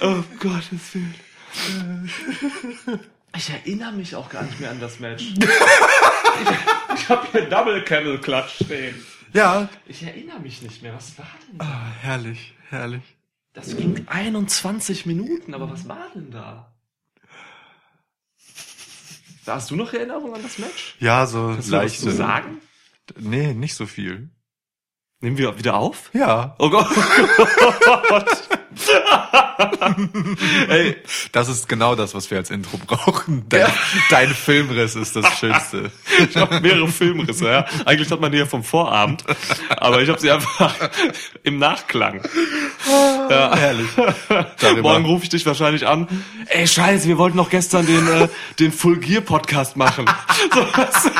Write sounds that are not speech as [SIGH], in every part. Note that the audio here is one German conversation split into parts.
oh Gottes Willen. Ich erinnere mich auch gar nicht mehr an das Match. [LAUGHS] ich ich habe hier Double Camel Clutch stehen. Ja. Ich erinnere mich nicht mehr. Was war denn da? Ah, herrlich, herrlich. Das ging 21 Minuten, aber was war denn da? Hast du noch Erinnerung an das Match? Ja, so Hast du was leicht. zu sagen? Nee, nicht so viel. Nehmen wir wieder auf? Ja. Oh Gott. [LAUGHS] Ey, Das ist genau das, was wir als Intro brauchen. Dein, dein Filmriss ist das Schönste. ich habe mehrere Filmrisse, ja. Eigentlich hat man die ja vom Vorabend, aber ich habe sie einfach im Nachklang. Ja. Herrlich. Darüber. Morgen rufe ich dich wahrscheinlich an. Ey, scheiße, wir wollten noch gestern den, äh, den Full Gear Podcast machen. So, was?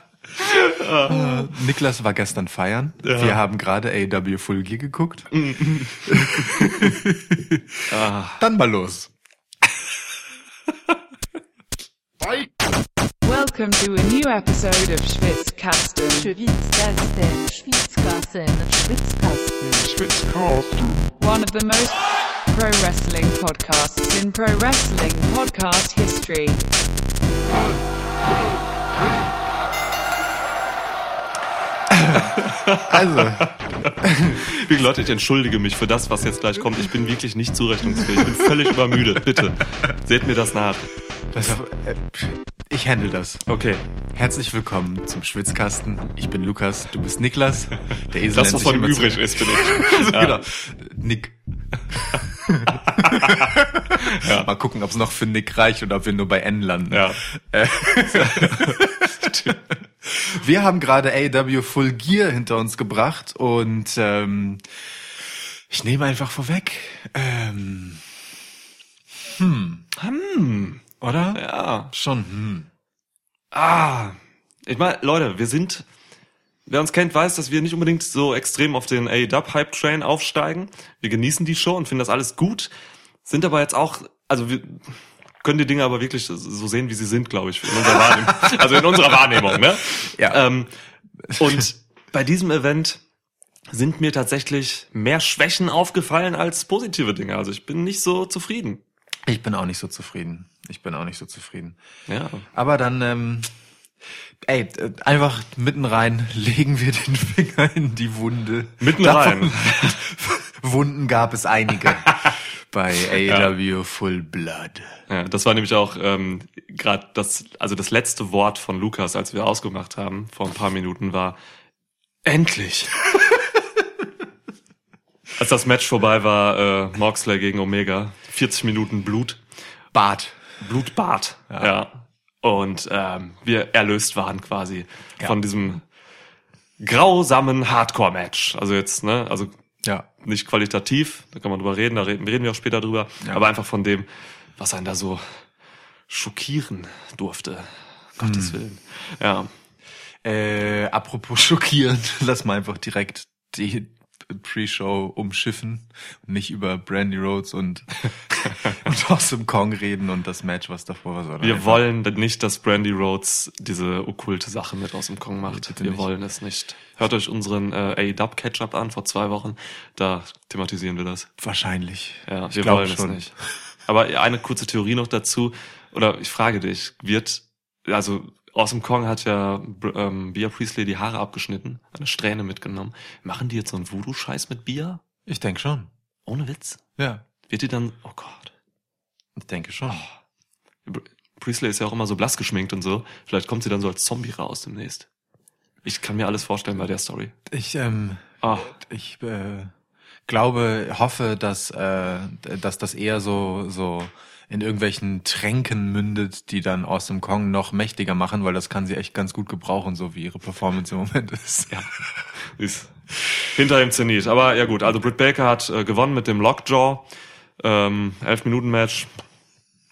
[LAUGHS] [LAUGHS] Niklas war gestern feiern. Ja. Wir haben gerade AW Full Gear geguckt. [LAUGHS] Dann mal los. Welcome to a new episode of Schwitzkasten. Schwitzkasten, Schwitzkasten, Schwitzkasten. one of the most pro wrestling podcasts in pro wrestling podcast history. Also, [LAUGHS] Liebe Leute, ich entschuldige mich für das, was jetzt gleich kommt. Ich bin wirklich nicht zurechnungsfähig. Ich bin völlig übermüdet. Bitte, seht mir das nach. äh, ich handle das. Okay, Herzlich willkommen zum Schwitzkasten. Ich bin Lukas, du bist Niklas. Der Esel das, was von ihm übrig ist, bin ich. [LAUGHS] Ja. Genau. Nick. [LAUGHS] Mal gucken, ob es noch für Nick reicht oder ob wir nur bei N landen. Ja. [LAUGHS] Wir haben gerade AW Full Gear hinter uns gebracht und ähm, ich nehme einfach vorweg. Ähm, Hm, oder? ja. Schon. Hm. Ah, ich meine, Leute, wir sind, wer uns kennt, weiß, dass wir nicht unbedingt so extrem auf den A-Dub-Hype-Train aufsteigen. Wir genießen die Show und finden das alles gut, sind aber jetzt auch, also wir können die Dinge aber wirklich so sehen, wie sie sind, glaube ich, in unserer Wahrnehmung. [LAUGHS] also in unserer Wahrnehmung, ne? Ja. Ähm, und bei diesem Event sind mir tatsächlich mehr Schwächen aufgefallen als positive Dinge. Also ich bin nicht so zufrieden. Ich bin auch nicht so zufrieden. Ich bin auch nicht so zufrieden. Ja. Aber dann, ähm, ey, einfach mitten rein legen wir den Finger in die Wunde. Mitten rein. [LAUGHS] Wunden gab es einige [LAUGHS] bei AW Full Blood. Ja, das war nämlich auch ähm, gerade das, also das letzte Wort von Lukas, als wir ausgemacht haben vor ein paar Minuten, war endlich. [LAUGHS] als das Match vorbei war, äh, Moxley gegen Omega, 40 Minuten Blut, Bart. Blutbad, ja. Und ähm, wir erlöst waren quasi Ja. von diesem grausamen Hardcore-Match. Also jetzt, ne, also Ja. Nicht qualitativ, da kann man drüber reden, da reden, reden wir auch später drüber, Ja. aber einfach von dem, was einen da so schockieren durfte. Gottes Willen. Ja. Äh, apropos [LAUGHS] schockierend, lass mal einfach direkt die Pre-Show umschiffen und nicht über Brandy Rhodes und, [LAUGHS] und Awesome Kong reden und das Match, was davor war. sondern Wir einfach- wollen nicht, dass Brandy Rhodes diese okkulte Sache mit aus dem Kong macht. bitte wir nicht. wollen es nicht. Hört euch unseren äh, A-Dub Catch-Up an vor zwei Wochen. Da thematisieren wir das. Wahrscheinlich. Ja, wir wollen schon. es nicht. Aber eine kurze Theorie noch dazu. Oder ich frage dich, wird, also Awesome Kong hat ja ähm, Bia Priestley die Haare abgeschnitten, eine Strähne mitgenommen. Machen die jetzt so einen Voodoo-Scheiß mit Bia? Ich denke schon. Ohne Witz? Ja, Wird die dann, oh Gott. ich denke schon. Br- Priestley ist ja auch immer so blass geschminkt und so. Vielleicht kommt sie dann so als Zombie raus demnächst. Ich kann mir alles vorstellen bei der Story. Ich, ähm, Ah, ich äh, glaube, hoffe, dass, äh, dass das eher so, so in irgendwelchen Tränken mündet, die dann Awesome Kong noch mächtiger machen, weil das kann sie echt ganz gut gebrauchen, so wie ihre Performance im Moment ist. ja. Ist hinter dem Zenit. Aber ja gut, also Britt Baker hat äh, gewonnen mit dem Lockjaw. Ähm, 11 Minuten Match.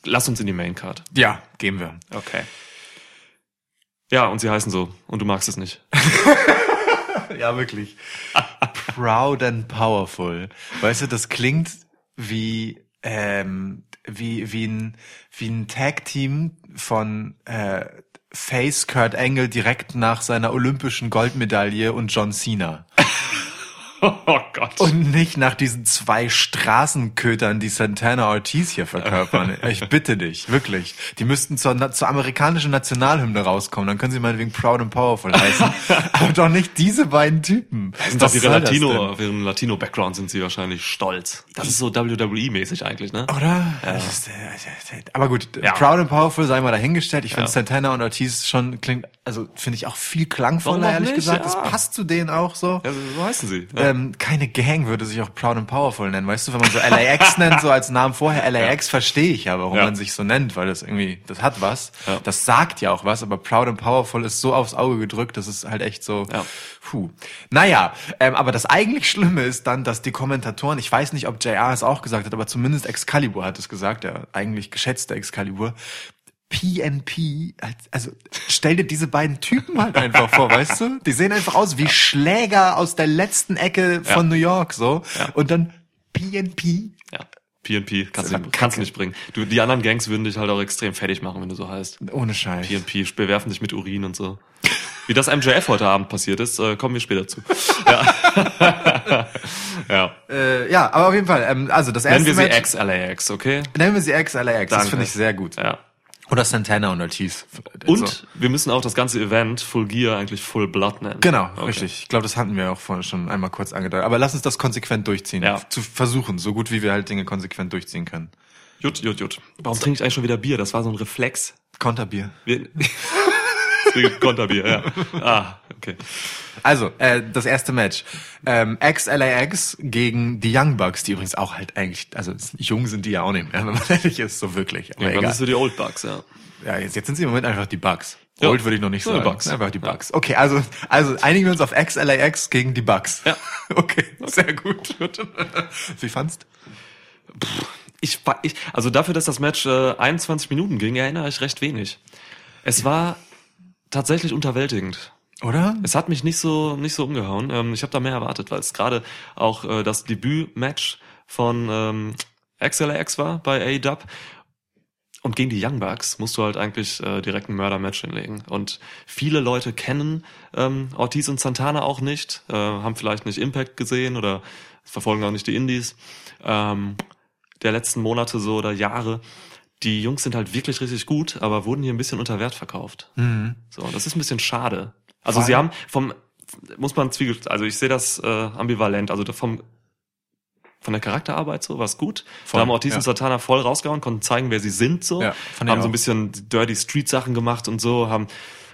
Lass uns in die Main Card. Ja, gehen wir. Okay. Ja, und sie heißen so. Und du magst es nicht. [LAUGHS] Ja, wirklich. Proud and powerful. Weißt du, das klingt wie, ähm, wie, wie ein, wie ein Tag-Team von, äh, Face Kurt Angle direkt nach seiner olympischen Goldmedaille und John Cena. [LAUGHS] Oh Gott. Und nicht nach diesen zwei Straßenkötern, die Santana Ortiz hier verkörpern. [LAUGHS] ich bitte dich, wirklich. Die müssten zur, zur amerikanischen Nationalhymne rauskommen. Dann können sie meinetwegen Proud and Powerful heißen. [LAUGHS] Aber doch nicht diese beiden Typen. Sind auf ihre Latino, auf ihren Latino-Background sind sie wahrscheinlich stolz. Das ist so WWE-mäßig eigentlich, ne? Oder? Ist, äh, Aber gut, Ja. Proud and Powerful sei mal dahingestellt. Ich finde Ja. Santana und Ortiz schon klingt, also finde ich auch viel klangvoller, ehrlich nicht? gesagt. Das Ja. passt zu denen auch so. Ja, so heißen sie. Ja. Ähm, keine Gang würde sich auch Proud and Powerful nennen. Weißt du, wenn man so LAX [LAUGHS] nennt, so als Namen vorher, LAX verstehe ich ja, warum Ja. man sich so nennt, weil das irgendwie, das hat was. Ja. Das sagt ja auch was, aber Proud and Powerful ist so aufs Auge gedrückt, das ist halt echt so, Ja. puh. Naja, ähm, aber das eigentlich Schlimme ist dann, dass die Kommentatoren, ich weiß nicht, ob JR es auch gesagt hat, aber zumindest Excalibur hat es gesagt, der eigentlich geschätzte Excalibur, PNP, also stell dir diese beiden Typen halt einfach vor, weißt du? Die sehen einfach aus wie Schläger aus der letzten Ecke von New York, so. Und dann PNP. ja. PNP kannst du kannst nicht bringen. Du, die anderen Gangs würden dich halt auch extrem fertig machen, wenn du so heißt. Ohne Scheiß. PNP bewerfen dich mit Urin und so. Wie das MJF heute Abend passiert ist, äh, kommen wir später zu. [LAUGHS] Ja. [LAUGHS] ja. Äh, ja, aber auf jeden Fall, ähm, also das erste Nennen wir sie Match, ex-LAX, okay? Nennen wir sie Ex-LAX, das finde ich sehr gut. Ja. Oder Santana und Ortiz. Und Also, wir müssen auch das ganze Event Full Gear eigentlich Full Blood nennen. Genau, Okay. richtig. Ich glaube, das hatten wir auch vorhin schon einmal kurz angedeutet. Aber lass uns das konsequent durchziehen. Ja. Zu versuchen, so gut wie wir halt Dinge konsequent durchziehen können. Jut, jut, jut. Warum trinke ich eigentlich schon wieder Bier? Das war so ein Reflex. Konterbier. Wir [LAUGHS] [LAUGHS] Konterbier, ja. Ah, okay. Also, äh, das erste Match. Ähm, Ex-LAX gegen die Young Bucks, die übrigens auch halt eigentlich, also jung sind die ja auch nicht mehr, [LAUGHS] wenn man ehrlich ist, so wirklich. Aber Ja, dann egal. bist du die Old Bucks, ja. Ja, jetzt, jetzt sind sie im Moment einfach die Bucks. Ja. Old würde ich noch nicht Ja, sagen. Bucks. Einfach die Bucks. Okay, also, also einigen wir uns auf Ex-LAX gegen die Bucks. Ja. [LAUGHS] Okay, sehr gut. Wie fandst? Ich, ich, also dafür, dass das Match äh, 21 Minuten ging, erinnere ich recht wenig. Es war tatsächlich unterwältigend. Oder? Es hat mich nicht so nicht so umgehauen. Ähm, ich habe da mehr erwartet, weil es gerade auch äh, das Debüt-Match von ähm, XLAX war bei AEW. Und gegen die Young Bucks musst du halt eigentlich äh, direkt ein Mörder-Match hinlegen. Und viele Leute kennen ähm, Ortiz und Santana auch nicht, äh, haben vielleicht nicht Impact gesehen oder verfolgen auch nicht die Indies ähm, der letzten Monate so oder Jahre. Die Jungs sind halt wirklich richtig gut, aber wurden hier ein bisschen unter Wert verkauft. So, und das ist ein bisschen schade. Also Vor sie haben vom, muss man zwiegel, also ich sehe das äh, ambivalent, also vom von der Charakterarbeit so war es gut. Voll, da haben Ortiz ja. und Santana voll rausgehauen, konnten zeigen, wer sie sind so, Ja, haben so ein bisschen Dirty Street Sachen gemacht und so, haben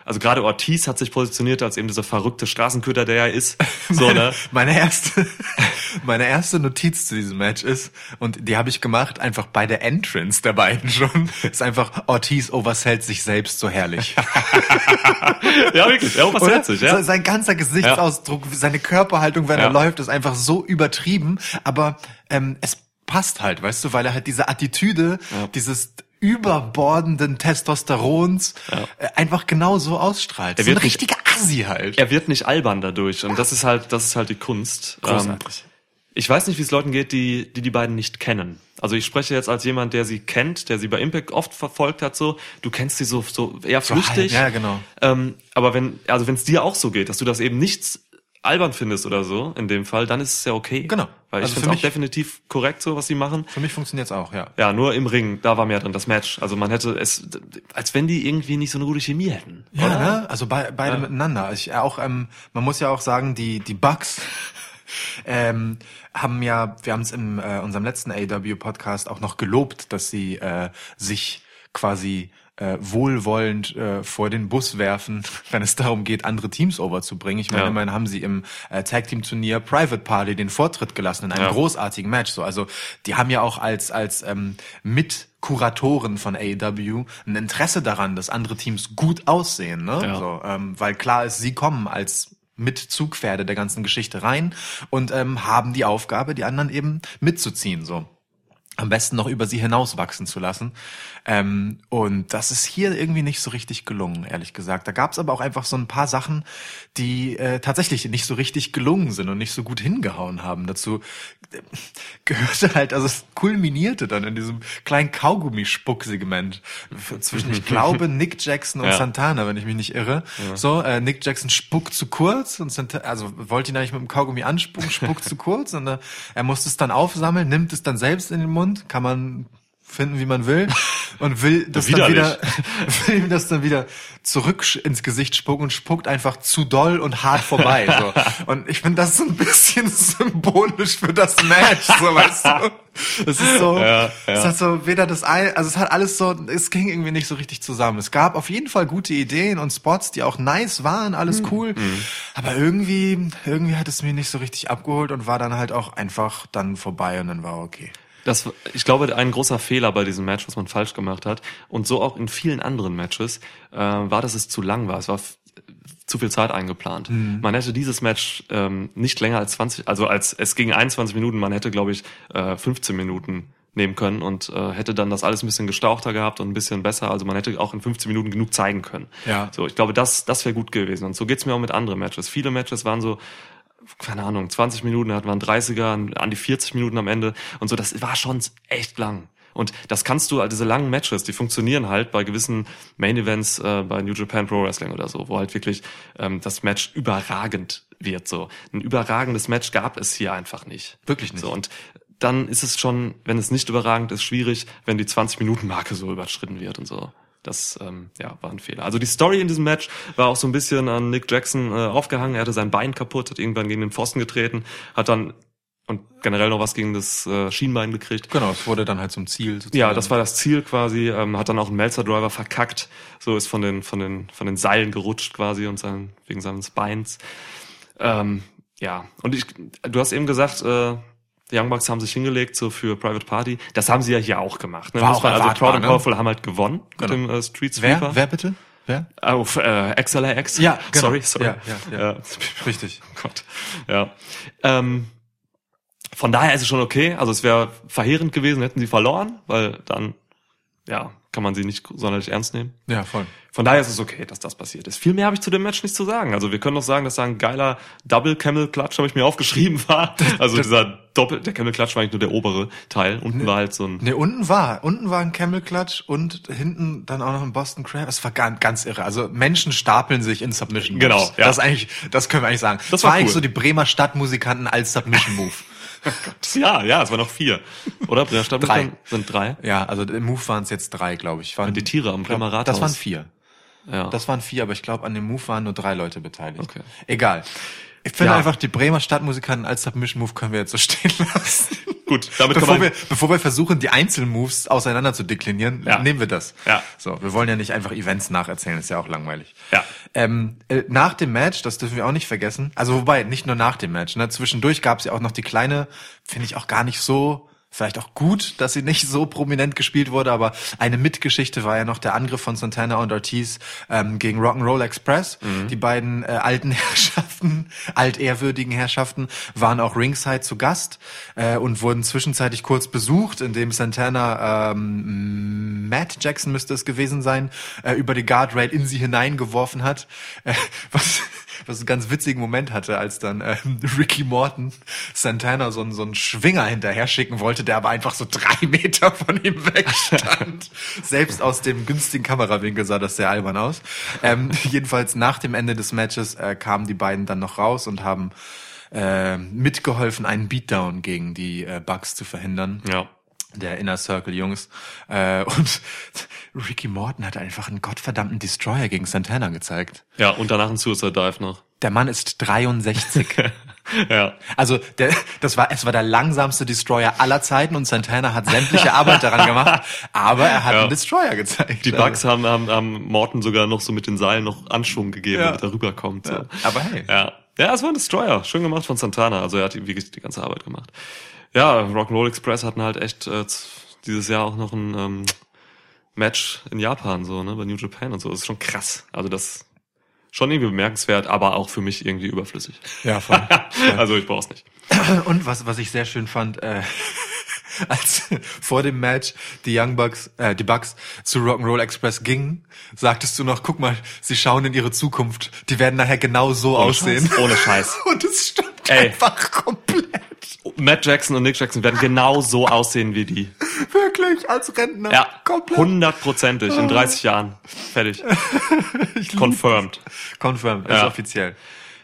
also gerade Ortiz hat sich positioniert als eben dieser verrückte Straßenköter, der er ist. [LAUGHS] So, ne? Meine erste, [LAUGHS] meine erste Notiz zu diesem Match ist, und die habe ich gemacht, einfach bei der Entrance der beiden schon, ist einfach Ortiz oversellt sich selbst so herrlich. [LAUGHS] ja, wirklich. Ja, Oder? hält sich, ja? Se- Sein ganzer Gesichtsausdruck, seine Körperhaltung, wenn er Ja. läuft, ist einfach so übertrieben, aber ähm, es passt halt, weißt du, weil er halt diese Attitüde, dieses überbordenden Testosterons äh, einfach genau so ausstrahlt. Er so ein wird nicht- richtiger Assi halt. Er wird nicht albern dadurch und das ist halt, das ist halt die Kunst. Ähm, Großartig. ich weiß nicht, wie es Leuten geht, die, die die beiden nicht kennen. Also ich spreche jetzt als jemand, der sie kennt, der sie bei Impact oft verfolgt hat. So, du kennst sie so so eher So flüchtig. halb, ja, genau. Ähm, aber wenn, also wenn es dir auch so geht, dass du das eben nichts albern findest oder so, in dem Fall, dann ist es ja okay. Genau. Weil Also ich finde es definitiv korrekt, so was sie machen. Für mich funktioniert's auch, ja. Ja, nur im Ring, da war mehr drin, das Match. Also man hätte es, als wenn die irgendwie nicht so eine gute Chemie hätten. Ja, ne? also be beide miteinander. Ich auch, ähm, man muss ja auch sagen, die die Bugs [LAUGHS] ähm, haben ja, wir haben es in äh, unserem letzten AW Podcast auch noch gelobt, dass sie äh, sich quasi äh, wohlwollend äh, vor den Bus werfen, [LAUGHS] wenn es darum geht, andere Teams overzubringen. Ich meine, Ja. immerhin haben sie im äh, Tag Team Turnier Private Party den Vortritt gelassen in einem Ja. großartigen Match. So, also die haben ja auch als als ähm, mit Kuratoren von AEW ein Interesse daran, dass andere Teams gut aussehen, ne? Ja. So, ähm, weil klar ist, sie kommen als mit Zugpferde der ganzen Geschichte rein und ähm, haben die Aufgabe, die anderen eben mitzuziehen. So. am besten noch über sie hinauswachsen zu lassen. Ähm, und das ist hier irgendwie nicht so richtig gelungen, ehrlich gesagt. Da gab es aber auch einfach so ein paar Sachen, die äh, tatsächlich nicht so richtig gelungen sind und nicht so gut hingehauen haben. Dazu äh, gehörte halt, also es kulminierte dann in diesem kleinen Kaugummi-Spuck-Segment zwischen, ich glaube, [LAUGHS] Nick Jackson und Ja. Santana, wenn ich mich nicht irre. So, äh, Nick Jackson spuckt zu kurz und Santana, also wollte ihn eigentlich mit dem Kaugummi anspucken, spuckt zu kurz und äh, er musste es dann aufsammeln, nimmt es dann selbst in den Mund, kann man finden, wie man will und will [LAUGHS] das dann wieder, [LAUGHS] will ihm das dann wieder zurück ins Gesicht spucken und spuckt einfach zu doll und hart vorbei. So. [LAUGHS] Und ich finde das so ein bisschen symbolisch für das Match, so weißt du. Es ist so, Ja, es ja. hat so weder das ein, also es hat alles so, es ging irgendwie nicht so richtig zusammen. Es gab auf jeden Fall gute Ideen und Spots, die auch nice waren, alles cool. Aber irgendwie, irgendwie hat es mir nicht so richtig abgeholt und war dann halt auch einfach dann vorbei und dann war okay. Das, ich glaube, ein großer Fehler bei diesem Match, was man falsch gemacht hat, und so auch in vielen anderen Matches, äh, war, dass es zu lang war. Es war zu viel Zeit eingeplant. Man hätte dieses Match ähm, nicht länger als 20, also als es ging 21 Minuten, man hätte, glaube ich, äh, 15 Minuten nehmen können und äh, hätte dann das alles ein bisschen gestauchter gehabt und ein bisschen besser. Also man hätte auch in 15 Minuten genug zeigen können. Ja. So, ich glaube, das, das wäre gut gewesen. Und so geht's mir auch mit anderen Matches. Viele Matches waren so, keine Ahnung, 20 Minuten, hat man 30er, an die 40 Minuten am Ende und so, das war schon echt lang. Und das kannst du, also diese langen Matches, die funktionieren halt bei gewissen Main Events äh, bei New Japan Pro Wrestling oder so, wo halt wirklich ähm, das Match überragend wird. So ein überragendes Match gab es hier einfach nicht. Wirklich nicht. So und dann ist es schon, wenn es nicht überragend ist, schwierig, wenn die 20 Minuten Marke so überschritten wird und so. Das ähm, ja, war ein Fehler. Also die Story in diesem Match war auch so ein bisschen an Nick Jackson äh, aufgehangen. Er hatte sein Bein kaputt, hat irgendwann gegen den Pfosten getreten, hat dann und generell noch was gegen das äh, Schienbein gekriegt. Genau, es wurde dann halt zum Ziel. Sozusagen. Ja, das war das Ziel quasi. Ähm, hat dann auch einen Melzer Driver verkackt. So ist von den von den von den Seilen gerutscht quasi und sein, wegen seines Beins. Ähm, ja, und ich, du hast eben gesagt, äh, die Young Bucks haben sich hingelegt so für Private Party. Das haben sie ja hier auch gemacht. Ne? War auch man- also Proud and ne? Powerful haben halt gewonnen Genau. mit dem äh, Street Sweeper. Wer? Wer bitte? Wer? Auf äh, XLAX. Ja, genau. Sorry, sorry. Ja, ja, ja. Äh, [LAUGHS] Richtig. Oh Gott. Ja. Ähm, von daher ist es schon okay. Also es wäre verheerend gewesen, hätten sie verloren, weil dann, ja, kann man sie nicht sonderlich ernst nehmen. Ja, voll. Von daher ist es okay, dass das passiert ist. Viel mehr habe ich zu dem Match nicht zu sagen. Also wir können noch sagen, dass da ein geiler Double Camel Clutch, habe ich mir aufgeschrieben, [LAUGHS] war. Also dieser Doppel, der Camel Clutch war eigentlich nur der obere Teil. Unten war halt so ein, Ne, unten war, unten war ein Camel Clutch und hinten dann auch noch ein Boston Crab. Es war ganz, ganz irre. Also Menschen stapeln sich in Submission Moves. Genau, ja. Das ist eigentlich, das können wir eigentlich sagen. Das war eigentlich cool. so die Bremer Stadtmusikanten als Submission Move. [LAUGHS] [LAUGHS] ja, ja, es waren noch vier. Oder? Bremer Stadt Drei. sind drei. ja, also im Move waren es jetzt drei, glaube ich. Waren, Die Tiere am Bremer Rathaus. Das waren vier. Ja. Das waren vier, aber ich glaube, an dem Move waren nur drei Leute beteiligt. Okay. Egal. Ich finde Ja. einfach, die Bremer Stadtmusikanten als Submission Move können wir jetzt so stehen lassen. Gut, damit kann Bevor man, wir, bevor wir versuchen, die Einzelmoves auseinander zu deklinieren, Ja. nehmen wir das. Ja. So, wir wollen ja nicht einfach Events nacherzählen, ist ja auch langweilig. Ja. Ähm, äh, nach dem Match, das dürfen wir auch nicht vergessen, also wobei, nicht nur nach dem Match, ne, zwischendurch gab es ja auch noch die kleine, finde ich auch gar nicht so, vielleicht auch gut, dass sie nicht so prominent gespielt wurde, aber eine Mitgeschichte war ja noch der Angriff von Santana und Ortiz ähm, gegen Rock'n'Roll Express. Die beiden äh, alten [LAUGHS] Herrschaften, altehrwürdigen Herrschaften, waren auch ringside zu Gast äh, und wurden zwischenzeitlich kurz besucht, indem Santana ähm, Matt Jackson müsste es gewesen sein, äh, über die Guardrail in sie hineingeworfen hat, äh, [LAUGHS] was was einen ganz witzigen Moment hatte, als dann ähm, Ricky Morton Santana so, einen- so einen Schwinger hinterher schicken wollte, der aber einfach so drei [LAUGHS] Meter von ihm wegstand. [LAUGHS] Selbst aus dem günstigen Kamerawinkel sah das sehr albern aus. Ähm, [LAUGHS] jedenfalls nach dem Ende des Matches äh, kamen die beiden dann noch raus und haben äh, mitgeholfen, einen Beatdown gegen die äh, Bucks zu verhindern ja. der Inner Circle Jungs. Äh, und Ricky Morton hat einfach einen gottverdammten Destroyer gegen Santana gezeigt. Ja, und danach ein Suicide Dive noch. Der Mann ist 63. [LAUGHS] ja. Also der, das war, es war der langsamste Destroyer aller Zeiten und Santana hat sämtliche Arbeit daran gemacht, aber er hat Ja. einen Destroyer gezeigt. Die Bugs haben, haben, haben Morton sogar noch so mit den Seilen noch Anschwung gegeben, Ja. damit er rüberkommt. So. Ja. Aber hey. Ja. Ja, es war ein Destroyer. Schön gemacht von Santana. Also er hat wirklich die ganze Arbeit gemacht. Ja, Rock'n'Roll Express hatten halt echt äh, dieses Jahr auch noch ein ähm, Match in Japan, so, ne, bei New Japan und so. Das ist schon krass. Also das schon irgendwie bemerkenswert, aber auch für mich irgendwie überflüssig. Ja, voll. [LAUGHS] also ich brauch's nicht. Und was, was ich sehr schön fand, äh, [LAUGHS] als [LAUGHS] vor dem Match die Young Bucks, äh, die Bucks zu Rock'n'Roll Express gingen, sagtest du noch, guck mal, sie schauen in ihre Zukunft. Die werden nachher genau so Ohne aussehen. Scheiß. Ohne Scheiß. Und es stimmt Ey. einfach komplett. Matt Jackson und Nick Jackson werden genau so aussehen wie die. Wirklich, als Rentner. Ja, komplett. hundertprozentig in 30 Jahren. Fertig. [LAUGHS] Confirmed. Confirmed, ist Ja. offiziell.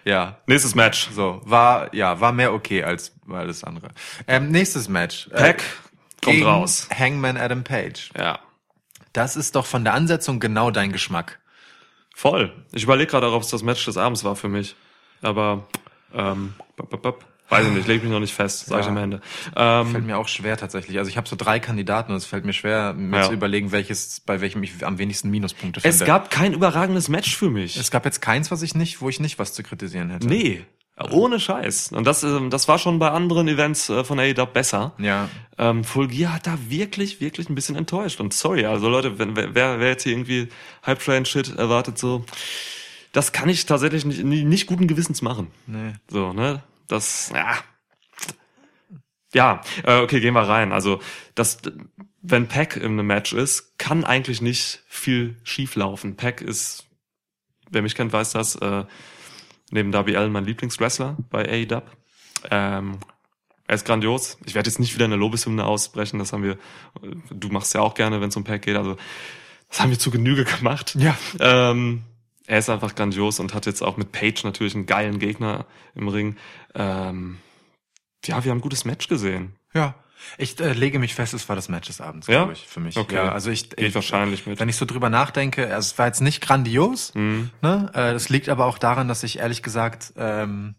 Ja. Nächstes Match. So, war, ja, war mehr okay als alles andere. Ähm, nächstes Match. Äh, Pack kommt gegen raus. Hangman Adam Page. Ja. Das ist doch von der Ansetzung genau dein Geschmack. Voll. Ich überlege gerade ob es das Match des Abends war für mich. Aber, ähm, bop, bop, bop. Weiß ich nicht, leg mich noch nicht fest, sag ich Ja. am Ende. Fällt Ähm, mir auch schwer tatsächlich. Also ich habe so drei Kandidaten und es fällt mir schwer, mir Ja. zu überlegen, welches, bei welchem ich am wenigsten Minuspunkte finde. es gab kein überragendes Match für mich. es gab jetzt keins, was ich nicht, wo ich nicht was zu kritisieren hätte. nee. Ohne Scheiß. Und das, ähm, das war schon bei anderen Events äh, von AEW besser. Ja. Ähm, Full Gear hat da wirklich, wirklich ein bisschen enttäuscht. Und sorry, also Leute, wenn, wer, wer jetzt hier irgendwie Hype Train Shit erwartet, so, das kann ich tatsächlich nicht, nicht guten Gewissens machen. Nee. So, ne? Das, ja. Ja, äh, okay, gehen wir rein. Also, das, wenn Pack in einem Match ist, kann eigentlich nicht viel schief laufen. Pack ist, wer mich kennt, weiß das, äh, neben Darby Allen mein Lieblingswrestler bei AEW. Ähm, er ist grandios. Ich werde jetzt nicht wieder eine Lobeshymne ausbrechen. Das haben wir, du machst ja auch gerne, wenn es um Pack geht. Also, das haben wir zu Genüge gemacht. Ja. Ähm, er ist einfach grandios und hat jetzt auch mit Page natürlich einen geilen Gegner im Ring. Ähm, ja, wir haben ein gutes Match gesehen. Ja. Ich äh, lege mich fest, es war das Match des Abends, Ja? glaube ich, für mich. Okay. Ja, also ich, Gehe ich wahrscheinlich mit. Wenn ich so drüber nachdenke, also es war jetzt nicht grandios, Mhm. ne? Äh, das liegt aber auch daran, dass ich ehrlich gesagt, ähm,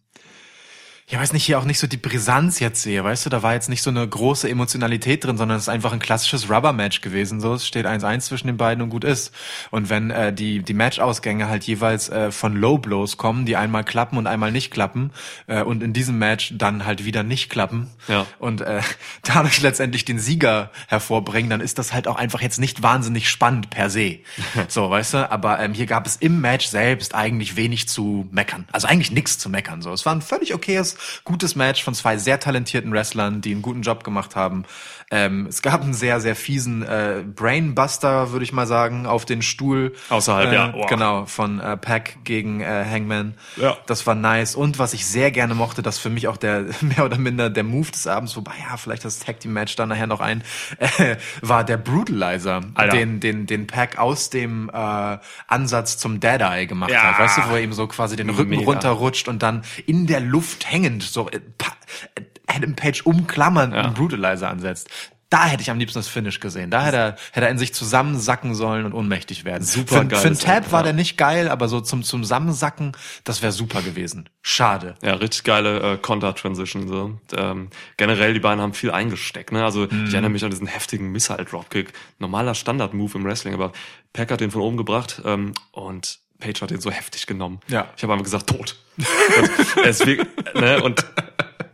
ja, weiß nicht, hier auch nicht so die Brisanz jetzt sehe, weißt du, da war jetzt nicht so eine große Emotionalität drin, sondern es ist einfach ein klassisches Rubber-Match gewesen, so, es steht 1-1 zwischen den beiden und gut ist. Und wenn äh, die, die Match-Ausgänge halt jeweils äh, von Low-Blows kommen, die einmal klappen und einmal nicht klappen, äh, und in diesem Match dann halt wieder nicht klappen, Ja. und äh, [LAUGHS] dadurch letztendlich den Sieger hervorbringen, dann ist das halt auch einfach jetzt nicht wahnsinnig spannend per se. [LAUGHS] So, weißt du, aber ähm, hier gab es im Match selbst eigentlich wenig zu meckern. Also eigentlich nichts zu meckern. So, es war ein völlig okayes, gutes Match von zwei sehr talentierten Wrestlern, die einen guten Job gemacht haben. Ähm, es gab einen sehr, sehr fiesen äh, Brainbuster, würde ich mal sagen, auf den Stuhl. Außerhalb, äh, ja. Boah. Genau, von äh, Pack gegen äh, Hangman. Ja. Das war nice. Und was ich sehr gerne mochte, das für mich auch der [LAUGHS] mehr oder minder der Move des Abends, wobei ja, vielleicht das Tag Team Match dann nachher noch ein, äh, war der Brutalizer, Alter. den den den Pack aus dem äh, Ansatz zum Dead Eye gemacht Ja. hat. Weißt du, wo er ihm so quasi den Rücken Mega. runterrutscht und dann in der Luft hängend so äh, äh, Adam Page umklammernd einen Brutalizer ansetzt. Da hätte ich am liebsten das Finish gesehen. Da hätte er, hätte er in sich zusammensacken sollen und ohnmächtig werden. Super für, für einen Tab Ende, war ja. der nicht geil, aber so zum Zusammensacken, das wäre super gewesen. Schade. Ja, richtig geile äh, Konter-Transition. So. Ähm, generell, die beiden haben viel eingesteckt. Ne? Also Mhm. ich erinnere mich an diesen heftigen Missile-Dropkick. Normaler Standard-Move im Wrestling, aber Pack hat den von oben gebracht ähm, und Page hat den so heftig genommen. Ja. Ich habe einfach gesagt, tot. Und, es, ne? und [LAUGHS]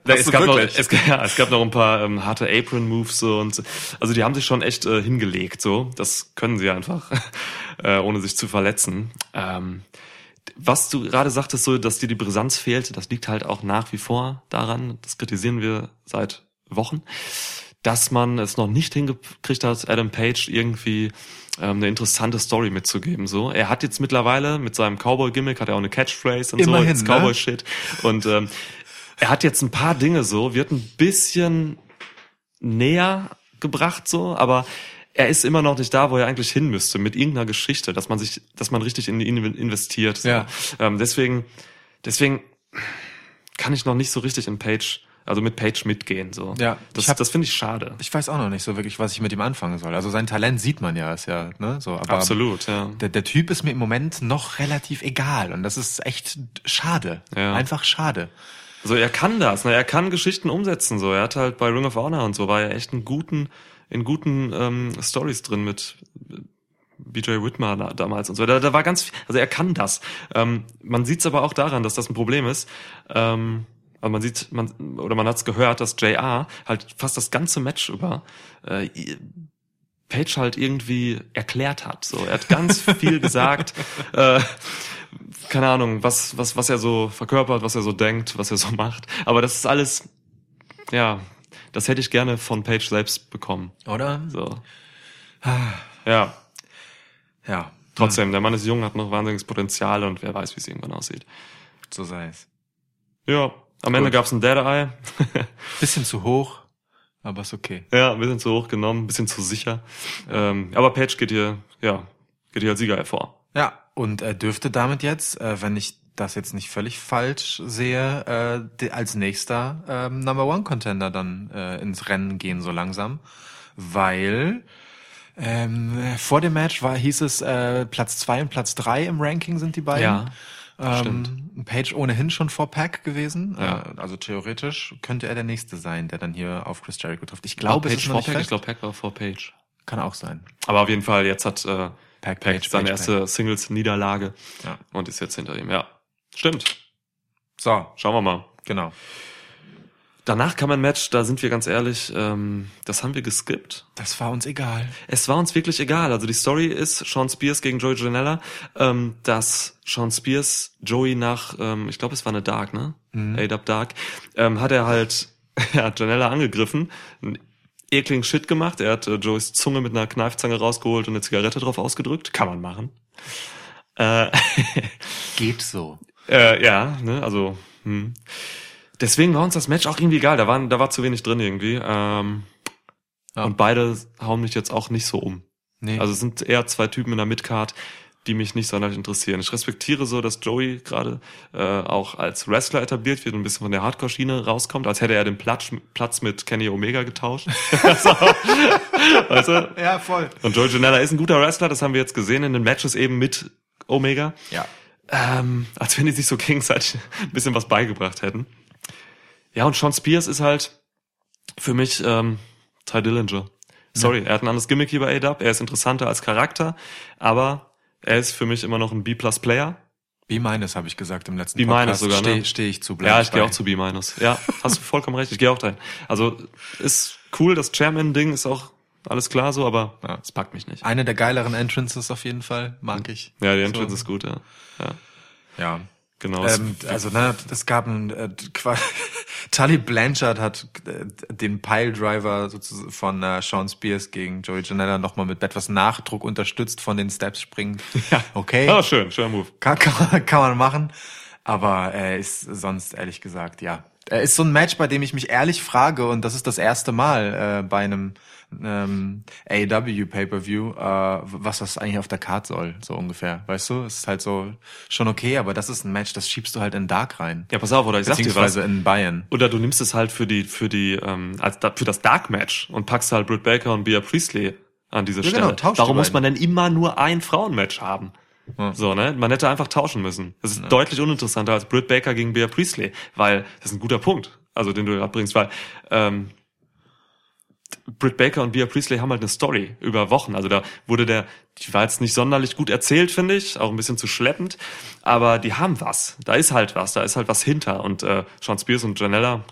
Hast es du gab, noch, es, ja, es gab noch ein paar ähm, harte Apron-Moves so und so. also die haben sich schon echt äh, hingelegt so. Das können sie einfach, [LAUGHS] äh, ohne sich zu verletzen. Ähm, was du gerade sagtest, so, dass dir die Brisanz fehlt, das liegt halt auch nach wie vor daran, das kritisieren wir seit Wochen, dass man es noch nicht hingekriegt hat, Adam Page irgendwie ähm, eine interessante Story mitzugeben. So, er hat jetzt mittlerweile mit seinem Cowboy-Gimmick hat er auch eine Catchphrase und Immerhin, so, ne? Cowboy-Shit. Und ähm, er hat jetzt ein paar Dinge so, wird ein bisschen näher gebracht so, aber er ist immer noch nicht da, wo er eigentlich hin müsste, mit irgendeiner Geschichte, dass man sich, dass man richtig in ihn investiert. So. Ja. Ähm, deswegen, deswegen kann ich noch nicht so richtig in Page, also mit Page mitgehen. So. Ja, das, hab- das finde ich schade. Ich weiß auch noch nicht so wirklich, was ich mit ihm anfangen soll. Also sein Talent sieht man ja, ist ja, ne, so, aber Absolut, ja. der, der Typ ist mir im Moment noch relativ egal und das ist echt schade. Ja. Einfach schade. Also er kann das, ne? er kann Geschichten umsetzen. So, er hat halt bei Ring of Honor und so war er echt in guten, in guten ähm, Stories drin mit BJ Whitmer da, damals und so. Da, da war ganz, viel, also er kann das. Ähm, man sieht es aber auch daran, dass das ein Problem ist. Ähm, also man sieht, man oder man hat es gehört, dass JR halt fast das ganze Match über äh, Page halt irgendwie erklärt hat. So, er hat ganz [LAUGHS] viel gesagt. Äh, keine Ahnung, was, was, was er so verkörpert, was er so denkt, was er so [LAUGHS] macht. Aber das ist alles, ja, das hätte ich gerne von Page selbst bekommen. Oder? So. Ja, Ja. trotzdem, der Mann ist jung, hat noch wahnsinniges Potenzial und wer weiß, wie es irgendwann aussieht. So sei es. Ja, am Ende Gut. gab's ein Dead Eye. [LAUGHS] Bisschen zu hoch, aber ist okay. ja, ein bisschen zu hoch genommen, ein bisschen zu sicher. Ähm, aber Page geht hier, ja, geht hier als Sieger hervor. Ja, und er dürfte damit jetzt, äh, wenn ich das jetzt nicht völlig falsch sehe, äh, als nächster ähm, Number One Contender dann äh, ins Rennen gehen so langsam, weil ähm, vor dem Match war hieß es äh, Platz zwei und Platz drei im Ranking sind die beiden. Ähm, Page ohnehin schon vor Pack gewesen. Ja. Äh, also theoretisch könnte er der nächste sein, der dann hier auf Chris Jericho trifft. Ich glaube, es Page ist noch vor nicht Page, ich glaube, Pack war vor Page. Kann auch sein. Aber auf jeden Fall, jetzt hat äh, Pack, Pack seine erste Singles-Niederlage Ja. und ist jetzt hinter ihm. Ja, stimmt. So, Schauen wir mal. genau. Danach kam ein Match, da sind wir ganz ehrlich, ähm, das haben wir geskippt. Das war uns egal. Es war uns wirklich egal. Also die Story ist Sean Spears gegen Joey Janela, ähm, dass Sean Spears Joey nach, ähm, ich glaube es war eine Dark, ne? Mhm. A-Dub Dark, ähm, hat er halt [LAUGHS] ja, Janela angegriffen, einen ekligen Shit gemacht. Er hat äh, Joeys Zunge mit einer Kneifzange rausgeholt und eine Zigarette drauf ausgedrückt. Kann man machen. Äh, [LAUGHS] Geht so. Äh, ja, ne, also, hm. Deswegen war uns das Match auch irgendwie egal. Da, waren, da war zu wenig drin irgendwie. Ähm, Ja. Und beide hauen mich jetzt auch nicht so um. Nee. Also es sind eher zwei Typen in der Midcard, die mich nicht sonderlich interessieren. Ich respektiere so, dass Joey gerade äh, auch als Wrestler etabliert wird und ein bisschen von der Hardcore-Schiene rauskommt, als hätte er den Platz, Platz mit Kenny Omega getauscht. [LAUGHS] so. weißt du? ja, voll. Und Joey Janela ist ein guter Wrestler, das haben wir jetzt gesehen in den Matches eben mit Omega. Ja. Ähm, als wenn die sich so gegenseitig ein bisschen was beigebracht hätten. Ja, und Sean Spears ist halt für mich ähm, Ty Dillinger. Sorry, er hat ein anderes Gimmick hier bei ADAP. Er ist interessanter als Charakter, aber er ist für mich immer noch ein B-Plus-Player. B minus habe ich gesagt im letzten B minus Podcast. sogar, ne? Stehe steh ich zu. Ja, ich gehe auch zu B-. Ja, hast du vollkommen recht. Ich gehe auch dahin. Also ist cool, das Chairman-Ding ist auch alles klar so, aber Ja. es packt mich nicht. Eine der geileren Entrances auf jeden Fall, mag ich. Ja, die Entrance So. ist gut, ja. ja Ja. Genau. Ähm, also ne, es gab ein äh, Tully [LAUGHS] Blanchard hat äh, den Piledriver sozusagen von äh, Sean Spears gegen Joey Janela nochmal mit etwas Nachdruck unterstützt von den Steps springen. [LAUGHS] ja. Okay. Oh, schön, schöner Move. Kann, [LAUGHS] kann, man- kann man machen. Aber er ist sonst ehrlich gesagt, ja. Er ist so ein Match, bei dem ich mich ehrlich frage, und das ist das erste Mal äh, bei einem ähm, AEW Pay-Per-View, äh, was das eigentlich auf der Card soll, so ungefähr. Weißt du? Es ist halt so schon okay, aber das ist ein Match, das schiebst du halt in Dark rein. Ja, pass auf, oder ich sag dir was. Beziehungsweise in Bayern. Oder du nimmst es halt für die, für die, ähm, als für das Dark Match und packst halt Britt Baker und Bea Priestley an diese Ja, Stelle. genau, tausch die Warum muss man beiden. denn immer nur ein Frauenmatch haben? So, ne? Man hätte einfach tauschen müssen. Das ist deutlich uninteressanter als Britt Baker gegen Bea Priestley, weil das ist ein guter Punkt, also den du gerade bringst, weil ähm, Britt Baker und Bea Priestley haben halt eine Story über Wochen. Also da wurde der, die war jetzt nicht sonderlich gut erzählt, finde ich, auch ein bisschen zu schleppend, aber die haben was. Da ist halt was, da ist halt was hinter. Und äh, Sean Spears und Janella,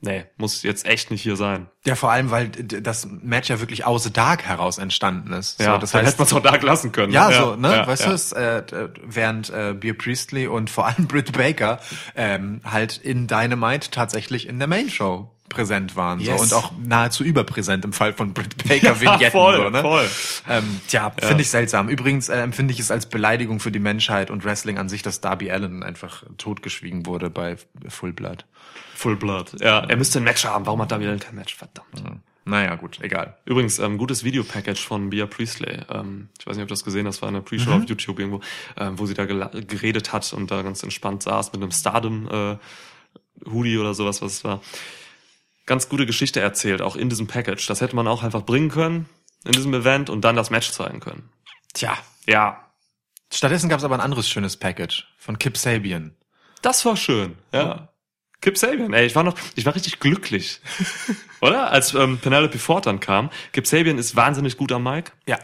nee, muss jetzt echt nicht hier sein. Ja, vor allem, weil das Match ja wirklich aus Dark heraus entstanden ist. Ja, so, das dann heißt, hätte man es auch da lassen können. Ja, so, ne? ja, weißt ja. du, es, äh, während äh, Beer Priestley und vor allem [LAUGHS] Britt Baker ähm, halt in Dynamite tatsächlich in der Main Show präsent waren. Yes. So, und auch nahezu überpräsent im Fall von Britt [LAUGHS] Baker Vignetten. voll, so, ne? voll. Ähm, tja, finde ich seltsam. Übrigens äh, empfinde ich es als Beleidigung für die Menschheit und Wrestling an sich, dass Darby Allen einfach totgeschwiegen wurde bei Full Blood. Full Blood. Ja, er müsste ein Match haben. Warum hat David Allen kein Match? Verdammt. Naja, gut, egal. Übrigens, ähm, gutes Videopackage von Bea Priestley. Ähm, ich weiß nicht, ob du das gesehen hast, war eine Pre-Show auf YouTube irgendwo, ähm, wo sie da geredet hat und da ganz entspannt saß mit einem Stardom äh, Hoodie oder sowas, was es war. Ganz gute Geschichte erzählt, auch in diesem Package. Das hätte man auch einfach bringen können in diesem Event und dann das Match zeigen können. Tja. Ja, Stattdessen gab es aber ein anderes schönes Package von Kip Sabian. das war schön. Ja. Kip Sabian, ey, ich war noch, ich war richtig glücklich. [LAUGHS] Oder? Als ähm, Penelope Ford dann kam. Kip Sabian ist wahnsinnig gut am Mic. Ja.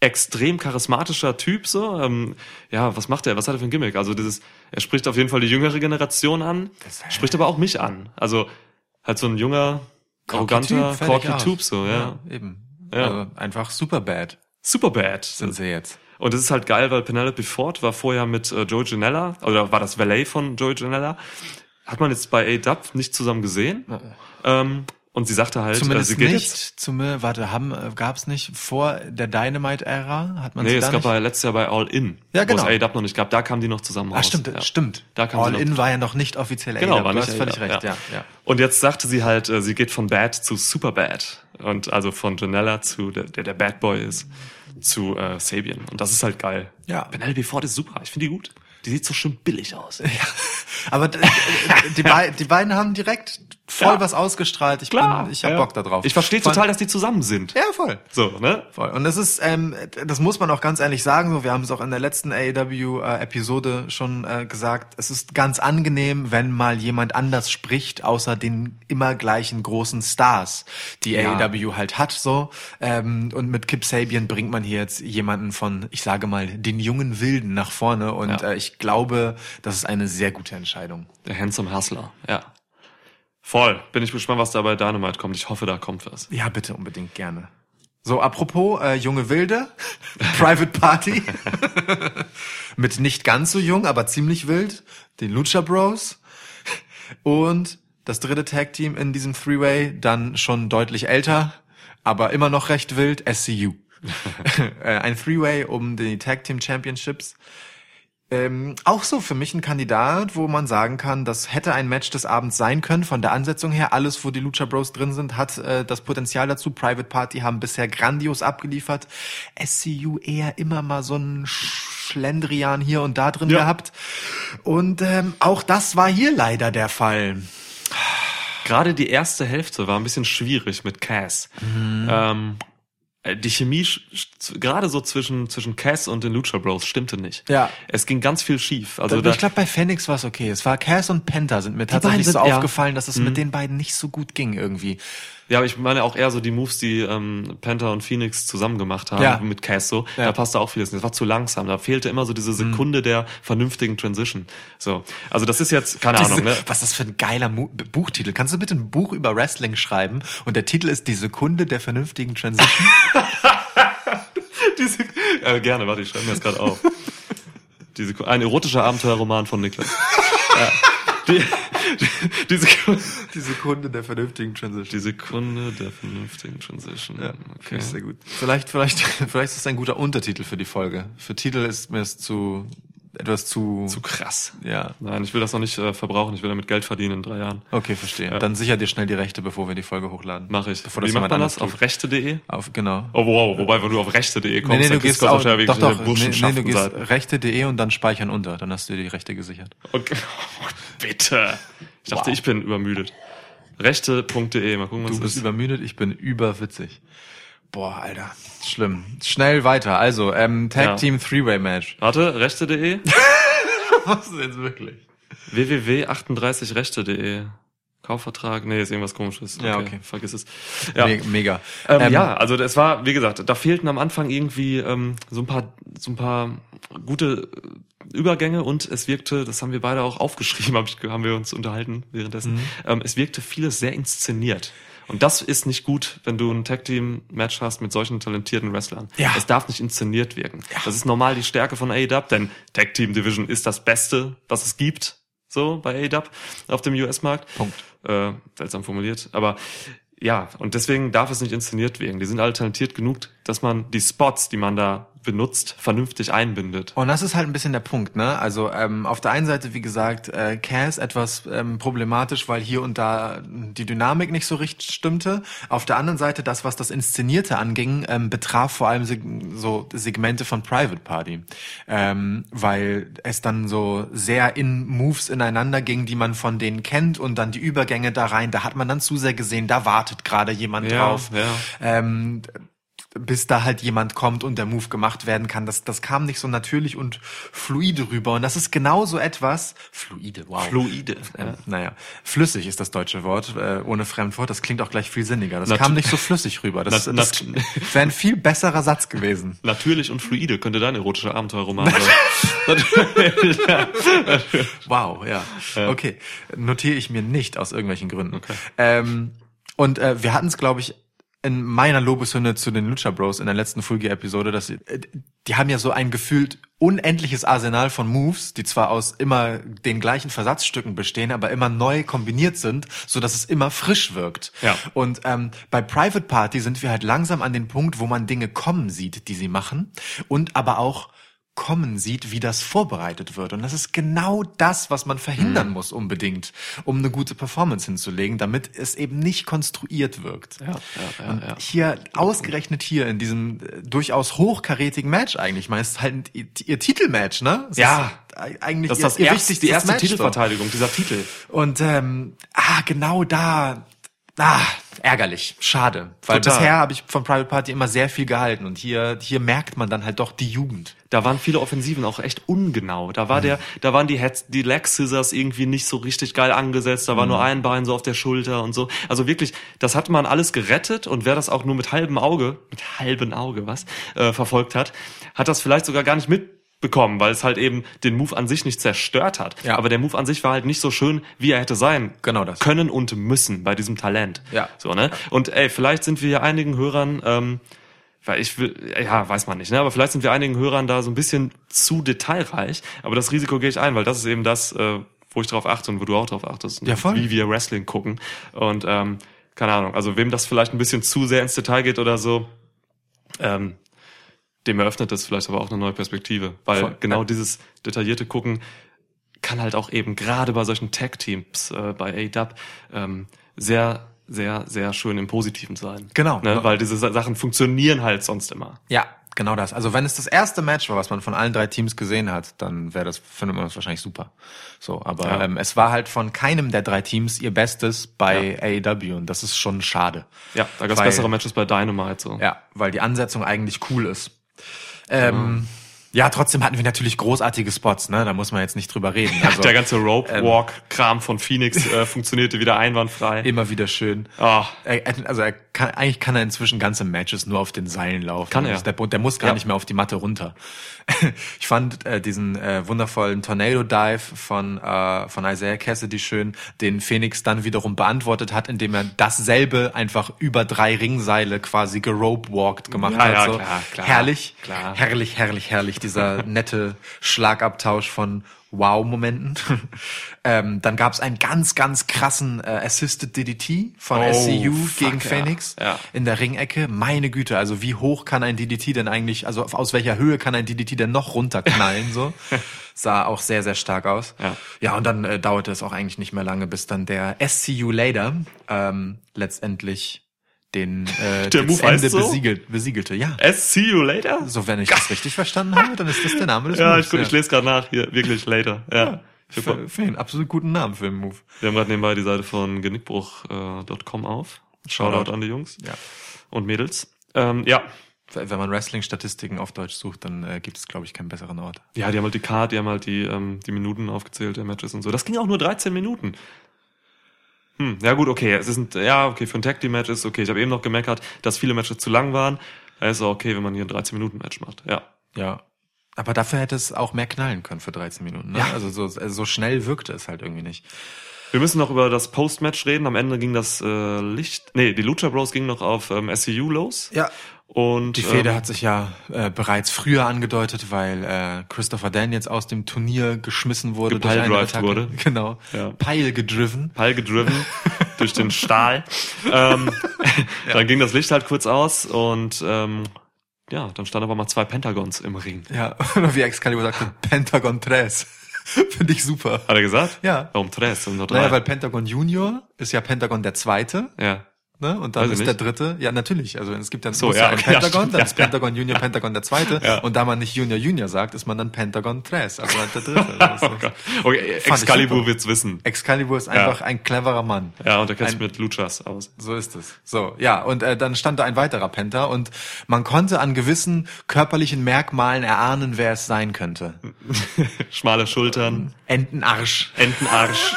extrem charismatischer Typ so. Ähm, ja, was macht er? Was hat er für ein Gimmick? Also dieses, er spricht auf jeden Fall die jüngere Generation an, spricht aber auch mich an. Also halt so ein junger, arroganter, corky. Typ so, ja. eben. Ja. Also einfach super bad Super bad. sind sie jetzt. Und das ist halt geil, weil Penelope Ford war vorher mit äh, Joey Janella, oder war das Valet von Joey Janella. Hat man jetzt bei A-Dub nicht zusammen gesehen. Ähm, Und sie sagte halt, Zumindest sie geht nicht. jetzt. Zum, warte, haben äh, gab's nicht vor der Dynamite-Ära? Hat man Nee, es gab bei letztes Jahr bei All In, Ja, genau. wo es AEW noch nicht gab, da kamen die noch zusammen Ah, raus. stimmt, ja. stimmt. Da kam All In war ja noch nicht offiziell Genau, AEW. war du nicht hast völlig recht, ja. ja. Und jetzt sagte sie halt, äh, sie geht von Bad zu Super Bad. Und also von Janella zu, der der, der Bad Boy ist, zu äh, Sabian. Und das ist halt geil. Ja. Penelope Ford ist super. Ich finde die gut. Die sieht so schön billig aus. [LAUGHS] Aber d- d- die, bei, die beiden haben direkt voll Ja. was ausgestrahlt. Ich, bin, ich hab ja. Bock da drauf. Ich verstehe total, dass die zusammen sind. Ja, voll. So, ne? Voll. Und das ist, ähm, das muss man auch ganz ehrlich sagen, so, wir haben es auch in der letzten AEW-Episode schon äh, gesagt, es ist ganz angenehm, wenn mal jemand anders spricht, außer den immer gleichen großen Stars, die Ja. AEW halt hat, so. Ähm, und mit Kip Sabian bringt man hier jetzt jemanden von, ich sage mal, den jungen Wilden nach vorne und Ja. äh, ich glaube, das ist eine sehr gute Entscheidung. Der Handsome Hustler, ja. Voll. Bin ich gespannt, was da bei Dynamite kommt. Ich hoffe, da kommt was. Ja, bitte unbedingt gerne. So, apropos äh, junge Wilde, [LAUGHS] Private Party. [LAUGHS] Mit nicht ganz so jung, aber ziemlich wild, den Lucha Bros. Und das dritte Tag Team in diesem Three-Way, dann schon deutlich älter, aber immer noch recht wild, SCU. [LAUGHS] Äh, Ein Three-Way um die Tag Team Championships. Ähm, auch so für mich ein Kandidat, wo man sagen kann, das hätte ein Match des Abends sein können. Von der Ansetzung her, alles, wo die Lucha Bros drin sind, hat äh, das Potenzial dazu. Private Party haben bisher grandios abgeliefert. SCU eher immer mal so ein Schlendrian hier und da drin Ja. gehabt. Und ähm, auch das war hier leider der Fall. Gerade die erste Hälfte war ein bisschen schwierig mit Cass. Mhm. Ähm, äh, die Chemie gerade so zwischen zwischen Cass und den Lucha Bros stimmte nicht. Ja. Es ging ganz viel schief. Also ich da, glaube, bei Phoenix war es okay. Es war Cass und Penta sind mir tatsächlich so sind- ja. Mhm. aufgefallen, dass es mit den beiden nicht so gut ging irgendwie. Ja, aber ich meine auch eher so die Moves, die ähm, Penta und Phoenix zusammen gemacht haben Ja. mit Cass so. Ja. Mhm. Da passte auch vieles. nicht. Das war zu langsam. Da fehlte immer so diese Sekunde der vernünftigen Transition. So, also das ist jetzt keine Diese, Ahnung. Ne? Was ist das für ein geiler Mu Buchtitel? Kannst du bitte ein Buch über Wrestling schreiben und der Titel ist Die Sekunde der vernünftigen Transition? [LAUGHS] [LAUGHS] Diese, äh, gerne, warte, ich schreibe mir das gerade auf. Diese, ein erotischer Abenteuerroman von Niklas. ja. [LAUGHS] die, die, die, Sekunde, Die Sekunde der vernünftigen Transition. die Sekunde der vernünftigen Transition. Ja, okay. sehr gut. Vielleicht, vielleicht, [LAUGHS] vielleicht ist das ein guter Untertitel für die Folge. Für Titel ist mir es zu etwas zu, Zu krass. ja. Nein, ich will das noch nicht äh, verbrauchen. Ich will damit Geld verdienen in drei Jahren. Okay, verstehe. Ja. Dann sicher dir schnell die Rechte, bevor wir die Folge hochladen. Mache ich. Bevor Wie das macht man das? Auf rechte.de? Auf, genau. Oh, wow. Wobei, wenn du auf rechte.de kommst, Nee, nee, dann du gehst Gott auch, wahrscheinlich doch, doch, nee, nee, du gehst rechte.de und dann speichern unter. Dann hast du dir die Rechte gesichert. Okay. [LAUGHS] [LAUGHS] Bitte. Ich dachte, Wow. ich bin übermüdet. Rechte.de, mal gucken, was Du bist ist. übermüdet, ich bin überwitzig. Boah, Alter. Schlimm. Schnell weiter. Also, ähm, Tag Ja. Team Three-Way Match. Warte, rechte.de? [LAUGHS] Was ist jetzt wirklich? www.38rechte.de. Kaufvertrag? Nee, ist irgendwas komisches. Ja, okay. Vergiss es. Ja. Me mega. Ähm, Ähm, ja, also das war, wie gesagt, da fehlten am Anfang irgendwie ähm, so ein paar, so ein paar gute äh, Übergänge und es wirkte, das haben wir beide auch aufgeschrieben, [LAUGHS] hab ich, haben wir uns unterhalten währenddessen. Mhm. Ähm, es wirkte vieles sehr inszeniert. Und das ist nicht gut, wenn du ein Tag-Team-Match hast mit solchen talentierten Wrestlern. Ja. Es darf nicht inszeniert wirken. Das ist normal die Stärke von AEW, denn Tag-Team-Division ist das Beste, was es gibt, so bei AEW auf dem US-Markt. Punkt. Äh, seltsam formuliert. Aber ja, und deswegen darf es nicht inszeniert werden. Die sind alle talentiert genug, dass man die Spots, die man da benutzt, vernünftig einbindet. Und das ist halt ein bisschen der Punkt, ne? Also ähm, auf der einen Seite, wie gesagt, äh, Cass etwas ähm, problematisch, weil hier und da die Dynamik nicht so richtig stimmte. Auf der anderen Seite, das, was das Inszenierte anging, ähm, betraf vor allem seg so Segmente von Private Party, ähm, weil es dann so sehr in Moves ineinander ging, die man von denen kennt und dann die Übergänge da rein. Da hat man dann zu sehr gesehen, da wartet gerade jemand Ja, drauf. ja. Ähm, bis da halt jemand kommt und der Move gemacht werden kann. Das, das kam nicht so natürlich und fluide rüber. Und das ist genau so etwas, fluide, wow. Fluide. Ähm, naja, flüssig ist das deutsche Wort, äh, ohne Fremdwort. Das klingt auch gleich viel sinniger. Das Natu- kam nicht so flüssig rüber. Das, Nat- das [LAUGHS] wäre ein viel besserer Satz gewesen. Natürlich und fluide könnte dein erotischer Abenteuerroman sein. [LAUGHS] [LAUGHS] Wow, ja. Okay, notiere ich mir nicht aus irgendwelchen Gründen. Ähm, und äh, wir hatten es, glaube ich, in meiner Lobeshymne zu den Lucha Bros in der letzten Full Gear Episode, dass sie, äh, die haben ja so ein gefühlt unendliches Arsenal von Moves, die zwar aus immer den gleichen Versatzstücken bestehen, aber immer neu kombiniert sind, so dass es immer frisch wirkt. Ja. Und ähm, bei Private Party sind wir halt langsam an den Punkt, wo man Dinge kommen sieht, die sie machen und aber auch kommen sieht, wie das vorbereitet wird. Und das ist genau das, was man verhindern muss unbedingt, um eine gute Performance hinzulegen, damit es eben nicht konstruiert wirkt. Ja, ja, ja, hier, ausgerechnet hier in diesem äh, durchaus hochkarätigen Match eigentlich, meist halt ihr, ihr Titelmatch, ne? Es Ja. eigentlich Das ist ihr, das ihr erste, wichtigstes die erste Match so. Titelverteidigung, dieser Titel. Und ähm, ah, genau da, ah, ärgerlich, schade, weil Total. bisher habe ich von Private Party immer sehr viel gehalten und hier hier merkt man dann halt doch die Jugend. Da waren viele Offensiven auch echt ungenau. Da war der, da waren die Heads, die Leg Scissors irgendwie nicht so richtig geil angesetzt. Da war nur ein Bein so auf der Schulter und so. Also wirklich, das hat man alles gerettet und wer das auch nur mit halbem Auge, mit halbem Auge, was, äh, verfolgt hat, hat das vielleicht sogar gar nicht mitbekommen, weil es halt eben den Move an sich nicht zerstört hat. Ja. Aber der Move an sich war halt nicht so schön, wie er hätte sein Genau das. können und müssen bei diesem Talent. Ja. So, ne? Und ey, vielleicht sind wir ja einigen Hörern, ähm, weil ich will, ja, weiß man nicht, ne? Aber vielleicht sind wir einigen Hörern da so ein bisschen zu detailreich. Aber das Risiko gehe ich ein, weil das ist eben das, äh, wo ich drauf achte und wo du auch drauf achtest. Ja, voll. Wie wir Wrestling gucken. Und ähm, keine Ahnung, also wem das vielleicht ein bisschen zu sehr ins Detail geht oder so, ähm, dem eröffnet das vielleicht aber auch eine neue Perspektive. Weil Voll. genau Ja. dieses detaillierte Gucken kann halt auch eben gerade bei solchen Tag-Teams, äh, bei ADAP, ähm, sehr, sehr, sehr schön im Positiven sein. Genau. Ne? Weil diese Sa- Sachen funktionieren halt sonst immer. Ja, genau das. Also wenn es das erste Match war, was man von allen drei Teams gesehen hat, dann wäre das, findet man das wahrscheinlich super. So, aber Ja. ähm, es war halt von keinem der drei Teams ihr Bestes bei AEW und das ist schon schade. Ja, da gab's Weil- bessere Matches bei Dynamite. So. Ja, weil die Ansetzung eigentlich cool ist. Ähm, ja, trotzdem hatten wir natürlich großartige Spots, ne? Da muss man jetzt nicht drüber reden. [LAUGHS] Also Der ganze Rope Walk Kram von Phoenix äh, [LAUGHS] funktionierte wieder einwandfrei. immer wieder schön. Er- also er kann, eigentlich kann er inzwischen ganze Matches nur auf den Seilen laufen. Kann er. Der, der muss gar Ja. nicht mehr auf die Matte runter. [LAUGHS] Ich fand äh, diesen äh, wundervollen Tornado Dive von äh, von Isaiah Cassidy schön, den Phoenix dann wiederum beantwortet hat, indem er dasselbe einfach über drei Ringseile quasi gerope walked gemacht Ja, hat. ja, so. klar, klar, herrlich, klar. herrlich, herrlich, herrlich. Dieser [LAUGHS] nette Schlagabtausch von Wow-Momenten. [LAUGHS] ähm, dann gab es einen ganz, ganz krassen äh, Assisted DDT von Oh, SCU fuck, gegen ja. Phoenix Ja. in der Ringecke. Meine Güte, also wie hoch kann ein DDT denn eigentlich, also aus welcher Höhe kann ein DDT denn noch runterknallen? [LAUGHS] so sah auch sehr, sehr stark aus. Ja. ja und dann äh, dauerte es auch eigentlich nicht mehr lange, bis dann der SCU Later ähm, letztendlich den äh, [LAUGHS] Der Move heißt Ende so? besiegelt, besiegelte. Ja. S see you later? So, wenn ich das [LAUGHS] richtig verstanden habe, dann ist das der Name des Ja, Moves. ich, guck, ich lese gerade nach. Hier, wirklich later. Ja. Hab- Für, für einen absolut guten Namen für den Move. Wir haben gerade nebenbei die Seite von genickbruch.com auf. Shoutout Shoutout. an die Jungs Ja. und Mädels. Ähm, ja. Wenn man Wrestling-Statistiken auf Deutsch sucht, dann äh, gibt es, glaube ich, keinen besseren Ort. Ja, die haben halt die Card, die haben halt die, ähm, die Minuten aufgezählt der Matches und so. Das ging auch nur 13 Minuten. Hm, ja gut, okay. Es ist ein, ja, okay, für ein Tag Team Match ist okay. Ich habe eben noch gemeckert, dass viele Matches zu lang waren. Auch okay, wenn man hier ein 13 Minuten Match macht. Ja. Ja. Aber dafür hätte es auch mehr knallen können für 13 Minuten. Ne? Ja. Also so, also so schnell wirkte es halt irgendwie nicht. Wir müssen noch über das Post-Match reden. Am Ende ging das äh, Licht, nee, die Lucha Bros gingen noch auf ähm, SCU los. Ja. Und Die Fehde ähm, hat sich ja äh, bereits früher angedeutet, weil äh, Christopher Dan jetzt aus dem Turnier geschmissen wurde. Attacke. wurde. [LAUGHS] Genau. Ja. Pile gedriven. Pile gedriven [LAUGHS] durch den Stahl. Ähm, [LAUGHS] Dann ging das Licht halt kurz aus und ähm, ja, dann standen aber mal zwei Pentagons im Ring. Ja, oder wie Excalibur sagte, Pentagon Tres. Finde ich super. Hat er gesagt? Ja. Warum tres? Naja, weil Pentagon Junior ist ja Pentagon der Zweite. ja. Ne? Und dann Weiß ist der dritte, ja natürlich, also es gibt dann So, ja, ja, [LAUGHS] ja, Pentagon, stimmt, dann ja, ist Pentagon Junior, Pentagon der zweite Ja. und da man nicht Junior Junior sagt, ist man dann Pentagon Tres, also halt der dritte. [LAUGHS] Oh. Okay, Excalibur wird's wissen. Excalibur ist einfach ein cleverer Mann. Ja, und er kennt sich mit Luchas aus. So ist es. So, ja, und äh, dann stand da ein weiterer Penta und man konnte an gewissen körperlichen Merkmalen erahnen, wer es sein könnte. [LAUGHS] Schmale Schultern, Entenarsch. Entenarsch.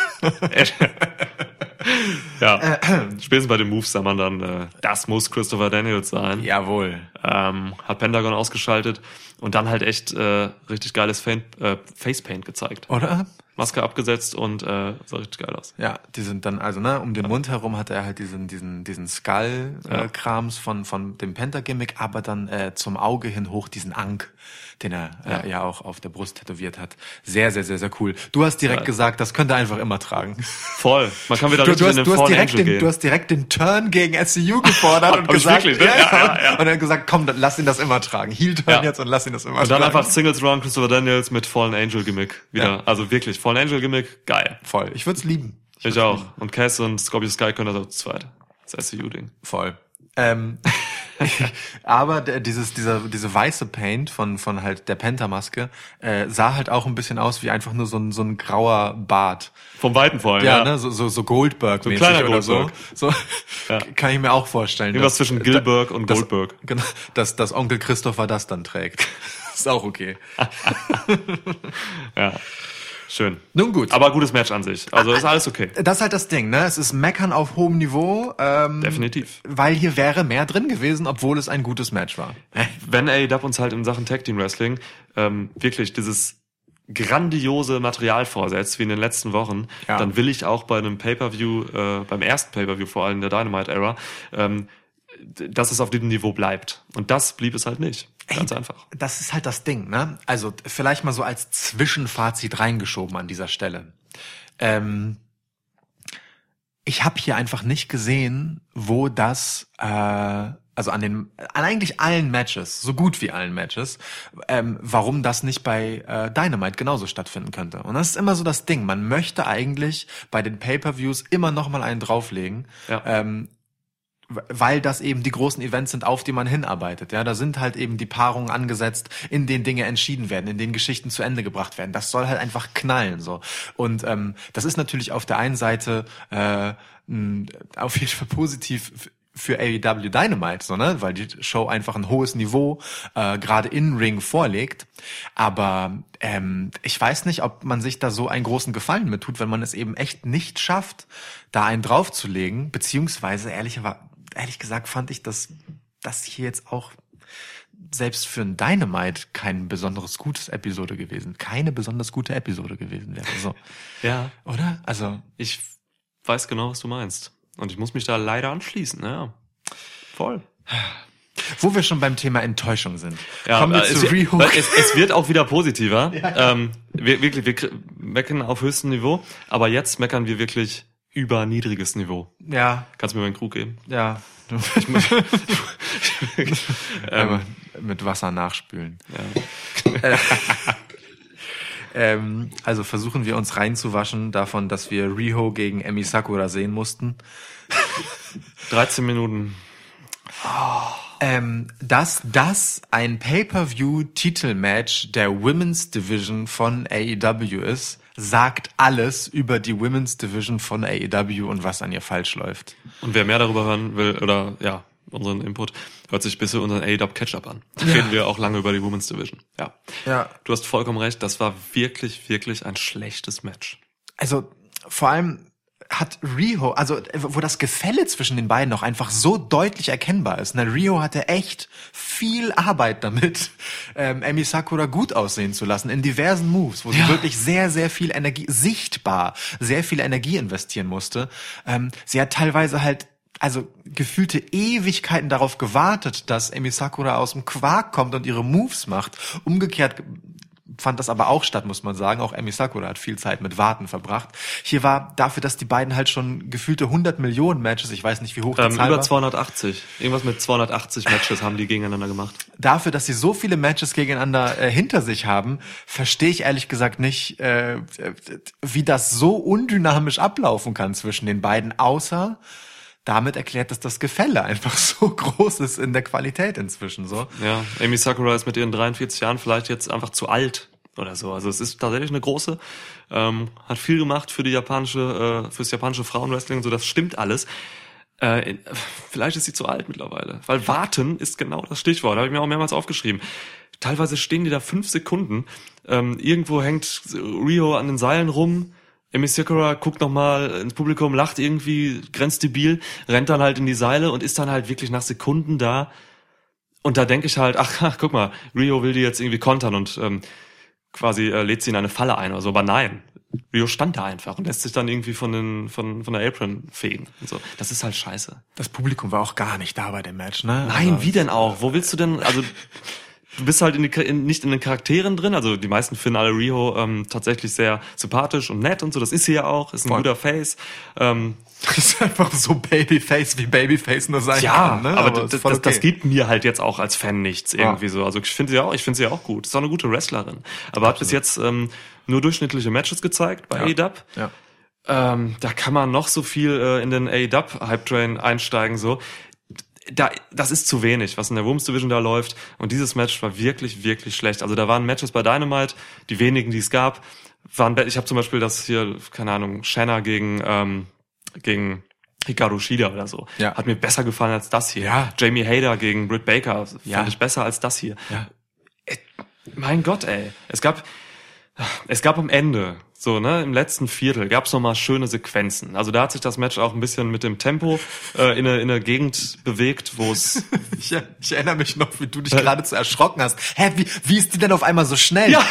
Ja. Spätestens bei den Moves sah man dann, äh, das muss Christopher Daniels sein. Jawohl. Ähm, hat Pentagon ausgeschaltet und dann halt echt äh, richtig geiles äh, Facepaint gezeigt. Oder? Maske abgesetzt und äh, sah richtig geil aus. Ja, die sind dann, also ne, um den Mund herum hatte er halt diesen, diesen, diesen Skull-Krams von, von dem Penta-Gimmick, aber dann äh, zum Auge hin hoch diesen Ank, den er äh, ja auch auf der Brust tätowiert hat. Sehr, sehr, sehr, sehr cool. Du hast direkt Ja. gesagt, das könnte er einfach immer tragen. Voll. Man kann wieder Du, du, hast, in den du, hast direkt Angel den, gehen. du hast direkt den Turn gegen SCU gefordert [LAUGHS] und gesagt, wirklich, ne? Ja, ja, ja. und dann gesagt, komm, dann lass ihn das immer tragen. Heel Turn Ja. jetzt und lass ihn das immer und dann tragen. einfach Singles Round Christopher Daniels mit Fallen Angel Gimmick wieder. Ja. Also wirklich, Fallen Angel Gimmick, geil. voll. Ich würde es lieben. Ich, würd's auch. lieben. Und Cass und Scorpio Sky können das auch zu zweit. Das SCU-Ding. Voll. Ähm, [LAUGHS] aber der, dieses, dieser, diese weiße Paint von, von halt der Penta-Maske äh, sah halt auch ein bisschen aus wie einfach nur so ein, so ein grauer Bart. Vom Weiten vor allem, Ja, ja. ne, so, so, so Goldberg-mäßig So ein kleiner oder Goldberg. so. so Ja. [LAUGHS] Kann ich mir auch vorstellen. Irgendwas dass- zwischen Gilberg und dass- Goldberg. [LAUGHS] Genau, dass, dass Onkel Christopher das dann trägt. Ist auch okay. Ja. Schön. Nun gut. Aber gutes Match an sich. Also ist alles okay. Das ist halt das Ding, ne? Es ist Meckern auf hohem Niveau, ähm, Definitiv. weil hier wäre mehr drin gewesen, obwohl es ein gutes Match war. Wenn AEW uns halt in Sachen Tag Team Wrestling ähm, wirklich dieses grandiose Material vorsetzt, wie in den letzten Wochen, Ja. dann will ich auch bei einem Pay-Per-View, äh, beim ersten Pay-Per-View vor allem der Dynamite-Era, ähm, dass es auf diesem Niveau bleibt. Und das blieb es halt nicht. Ganz einfach. Das ist halt das Ding, ne? Also vielleicht mal so als Zwischenfazit reingeschoben an dieser Stelle. Ähm, ich habe hier einfach nicht gesehen, wo das, äh, also an den, an eigentlich allen Matches, so gut wie allen Matches, ähm, warum das nicht bei äh, Dynamite genauso stattfinden könnte. Und das ist immer so das Ding. Man möchte eigentlich bei den Pay-per-Views immer noch mal einen drauflegen. Ja. Ähm, weil das eben die großen Events sind, auf die man hinarbeitet. Ja, da sind halt eben die Paarungen angesetzt, in denen Dinge entschieden werden, in denen Geschichten zu Ende gebracht werden. Das soll halt einfach knallen so. Und ähm, das ist natürlich auf der einen Seite äh, auf jeden Fall positiv für AEW Dynamite, so, ne? weil die Show einfach ein hohes Niveau äh, gerade in Ring vorlegt. Aber ähm, ich weiß nicht, ob man sich da so einen großen Gefallen mit tut, wenn man es eben echt nicht schafft, da einen draufzulegen. Beziehungsweise ehrlicherweise, ehrlich gesagt, fand ich das, das hier jetzt auch selbst für ein Dynamite kein besonderes gutes Episode gewesen, keine besonders gute Episode gewesen wäre. So, [LAUGHS] Ja. oder? Also Ich weiß genau, was du meinst. Und ich muss mich da leider anschließen, ja. Voll. Wo wir schon beim Thema Enttäuschung sind. Ja, Kommen wir äh, zu weil es, es wird auch wieder positiver. [LAUGHS] Ähm, wir, wirklich, wir meckern auf höchstem Niveau, aber jetzt meckern wir wirklich über niedriges Niveau. Ja, Kannst du mir meinen Krug geben? ja. [LAUGHS] Ähm, [LAUGHS] Einmal mit Wasser nachspülen. ja. [LAUGHS] Ähm, also versuchen wir uns reinzuwaschen davon, dass wir Riho gegen Emi Sakura sehen mussten. 13 Minuten. Ähm, dass das ein Pay-per-View-Titelmatch der Women's Division von AEW ist, sagt alles über die Women's Division von AEW und was an ihr falsch läuft. Und wer mehr darüber hören will, oder ja, unseren Input, hört sich bitte unseren AEW Catch-Up an. Da reden wir auch lange über die Women's Division. Ja. Ja. Du hast vollkommen recht, das war wirklich, wirklich ein schlechtes Match. Also vor allem hat Riho, also wo das Gefälle zwischen den beiden auch einfach so deutlich erkennbar ist. Ne? Riho hatte echt viel Arbeit damit, ähm, Emi Sakura gut aussehen zu lassen in diversen Moves, wo sie Ja. wirklich sehr, sehr viel Energie, sichtbar, sehr viel Energie investieren musste. Ähm, sie hat teilweise halt also gefühlte Ewigkeiten darauf gewartet, dass Emi Sakura aus dem Quark kommt und ihre Moves macht. Umgekehrt fand das aber auch statt, muss man sagen. Auch Emi Sakura hat viel Zeit mit Warten verbracht. Hier war dafür, dass die beiden halt schon gefühlte 100 Millionen Matches, ich weiß nicht, wie hoch die Ähm, Zahl über war, 280. Irgendwas mit 280 Matches haben die gegeneinander gemacht. dafür, dass sie so viele Matches gegeneinander äh, hinter sich haben, verstehe ich ehrlich gesagt nicht, äh, äh, wie das so undynamisch ablaufen kann zwischen den beiden, außer damit erklärt, dass das Gefälle einfach [LAUGHS] so groß ist in der Qualität inzwischen so. Ja, Amy Sakura ist mit ihren 43 Jahren vielleicht jetzt einfach zu alt oder so. Also es ist tatsächlich eine große, ähm, hat viel gemacht für die japanische, äh, fürs japanische Frauenwrestling, so das stimmt alles. Äh, vielleicht ist sie zu alt mittlerweile, weil warten ist genau das Stichwort. Habe ich mir auch mehrmals aufgeschrieben. Teilweise stehen die da fünf Sekunden. Ähm, irgendwo hängt Rio an den Seilen rum. Emi Sakura guckt nochmal ins Publikum, lacht irgendwie, grenzt debil, rennt dann halt in die Seile und ist dann halt wirklich nach Sekunden da. Und da denke ich halt, ach, ach, guck mal, Rio will die jetzt irgendwie kontern und ähm, quasi äh, lädt sie in eine Falle ein oder so. Aber nein, Rio stand da einfach und lässt sich dann irgendwie von, den, von, von der Apron fegen. Und so. Das ist halt scheiße. Das Publikum war auch gar nicht da bei dem Match, ne? Nein, Also, wie denn auch? Wo willst du denn, also [LAUGHS] du bist halt in die, in, nicht in den Charakteren drin, also die meisten finden alle Rio ähm, tatsächlich sehr sympathisch und nett und so, das ist sie ja auch, ist ein Voll. guter Face. Ähm, Das ist einfach so Babyface, wie Babyface nur sein ja, kann, ne? aber, ist das, voll das, okay. gibt mir halt jetzt auch als Fan nichts irgendwie so. Also ich finde sie auch, ich finde sie auch gut. Ist auch eine gute Wrestlerin. Aber hat bis jetzt ähm, nur durchschnittliche Matches gezeigt bei Ja. AEW. Ja. Ähm, da kann man noch so viel äh, in den AEW Hype Train einsteigen so. Da, das ist zu wenig, was in der Women's Division da läuft. Und dieses Match war wirklich, wirklich schlecht. Also da waren Matches bei Dynamite, die wenigen, die es gab, waren. Ich habe zum Beispiel das hier, keine Ahnung, Shanna gegen ähm, gegen Hikaru Shida oder so. Ja. Hat mir besser gefallen als das hier. Ja. Jamie Hader gegen Britt Baker fand Ja. ich besser als das hier. Ja. Mein Gott, ey. Es gab, es gab am Ende, so, ne, im letzten Viertel gab's noch mal schöne Sequenzen. Also da hat sich das Match auch ein bisschen mit dem Tempo äh, in, eine, in eine Gegend bewegt, wo es [LAUGHS] Ich, ich erinnere mich noch, wie du dich geradezu erschrocken hast. Hä, wie, wie ist die denn auf einmal so schnell? Ja.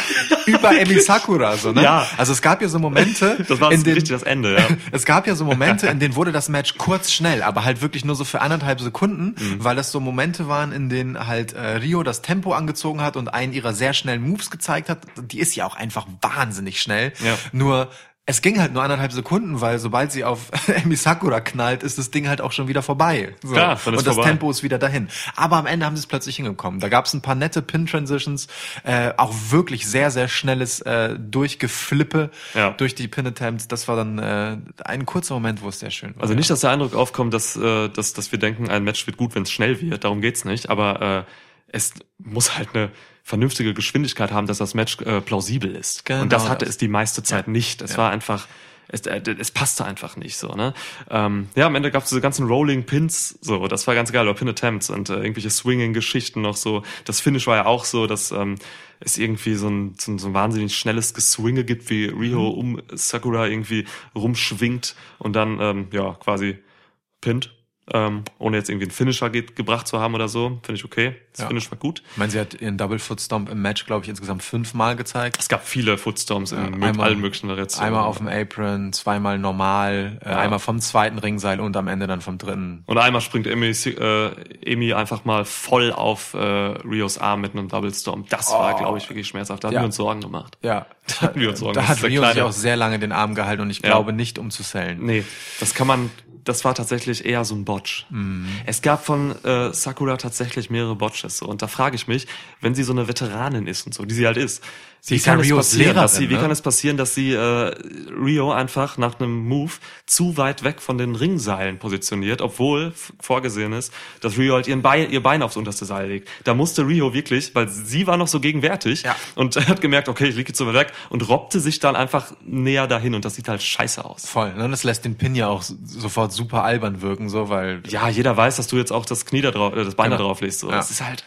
Über Emi Sakura, so, ne? Ja. Also es gab ja so Momente, [LAUGHS] das war in denen, richtig das Ende, ja. [LAUGHS] es gab ja so Momente, in denen wurde das Match kurz schnell, aber halt wirklich nur so für anderthalb Sekunden, Mhm. weil das so Momente waren, in denen halt äh, Rio das Tempo angezogen hat und einen ihrer sehr schnellen Moves gezeigt hat. Die ist ja auch einfach wahnsinnig schnell. Ja. Nur es ging halt nur anderthalb Sekunden, weil sobald sie auf [LAUGHS] Emi Sakura knallt, ist das Ding halt auch schon wieder vorbei. So. Klar, dann ist und das vorbei. Tempo ist wieder dahin. Aber am Ende haben sie es plötzlich hingekommen. Da gab es ein paar nette Pin-Transitions, äh, auch wirklich sehr, sehr schnelles äh, Durchgeflippe Ja. durch die Pin-Attempts. Das war dann äh, ein kurzer Moment, wo es sehr schön war. Also nicht, dass der Eindruck aufkommt, dass, äh, dass, dass wir denken, ein Match wird gut, wenn es schnell wird. Darum geht's nicht. Aber äh, es muss halt eine vernünftige Geschwindigkeit haben, dass das Match äh, plausibel ist. Genau Und das hatte das. es die meiste Zeit nicht. Es war einfach, es, äh, es passte einfach nicht so. Ne? Ähm, ja, am Ende gab es diese ganzen Rolling Pins, so das war ganz geil, oder Pin Attempts und äh, irgendwelche Swinging-Geschichten noch so. Das Finish war ja auch so, dass ähm, es irgendwie so ein, so ein, so ein wahnsinnig schnelles Geswinge gibt, wie Rio um Sakura irgendwie rumschwingt und dann ähm, ja quasi pinnt, ähm, ohne jetzt irgendwie einen Finisher geht, gebracht zu haben oder so. Finde ich okay. Das Ja. Finish war gut. Ich meine, sie hat ihren Double Foot Stomp im Match, glaube ich, insgesamt fünfmal gezeigt. Es gab viele Footstorms in Ja, einmal- allen möglichen Variationen. Einmal auf dem Apron, zweimal normal, äh, Ja. einmal vom zweiten Ringseil und am Ende dann vom dritten. Und einmal springt Emi, äh, Emi einfach mal voll auf äh, Rios Arm mit einem Double Storm. Das war, glaube ich, wirklich schmerzhaft. Da hatten Ja. wir uns Sorgen gemacht. Ja, [LAUGHS] Da hatten wir uns Sorgen. da Das hat Rio sich auch sehr lange den Arm gehalten und ich glaube nicht umzusellen. Nee, das kann man, das war tatsächlich eher so ein Botch. Mhm. Es gab von äh, Sakura tatsächlich mehrere Botches. So. Und da frage ich mich, wenn sie so eine Veteranin ist und so, die sie halt ist, Sie wie kann, es passieren, dass sie, wie ne? kann es passieren, dass sie äh, Rio einfach nach einem Move zu weit weg von den Ringseilen positioniert, obwohl vorgesehen ist, dass Rio halt ihren Bein, ihr Bein aufs unterste Seil legt. Da musste Rio wirklich, weil sie war noch so gegenwärtig Ja. und [LAUGHS] hat gemerkt, okay, ich liege jetzt so weit weg und robbte sich dann einfach näher dahin und das sieht halt scheiße aus. Voll. Ne? Das lässt den Pin ja auch sofort super albern wirken, so, weil Ja, jeder weiß, dass du jetzt auch das Knie da drauf, äh, das Bein da Genau. drauf legst. So. Ja. Das ist halt,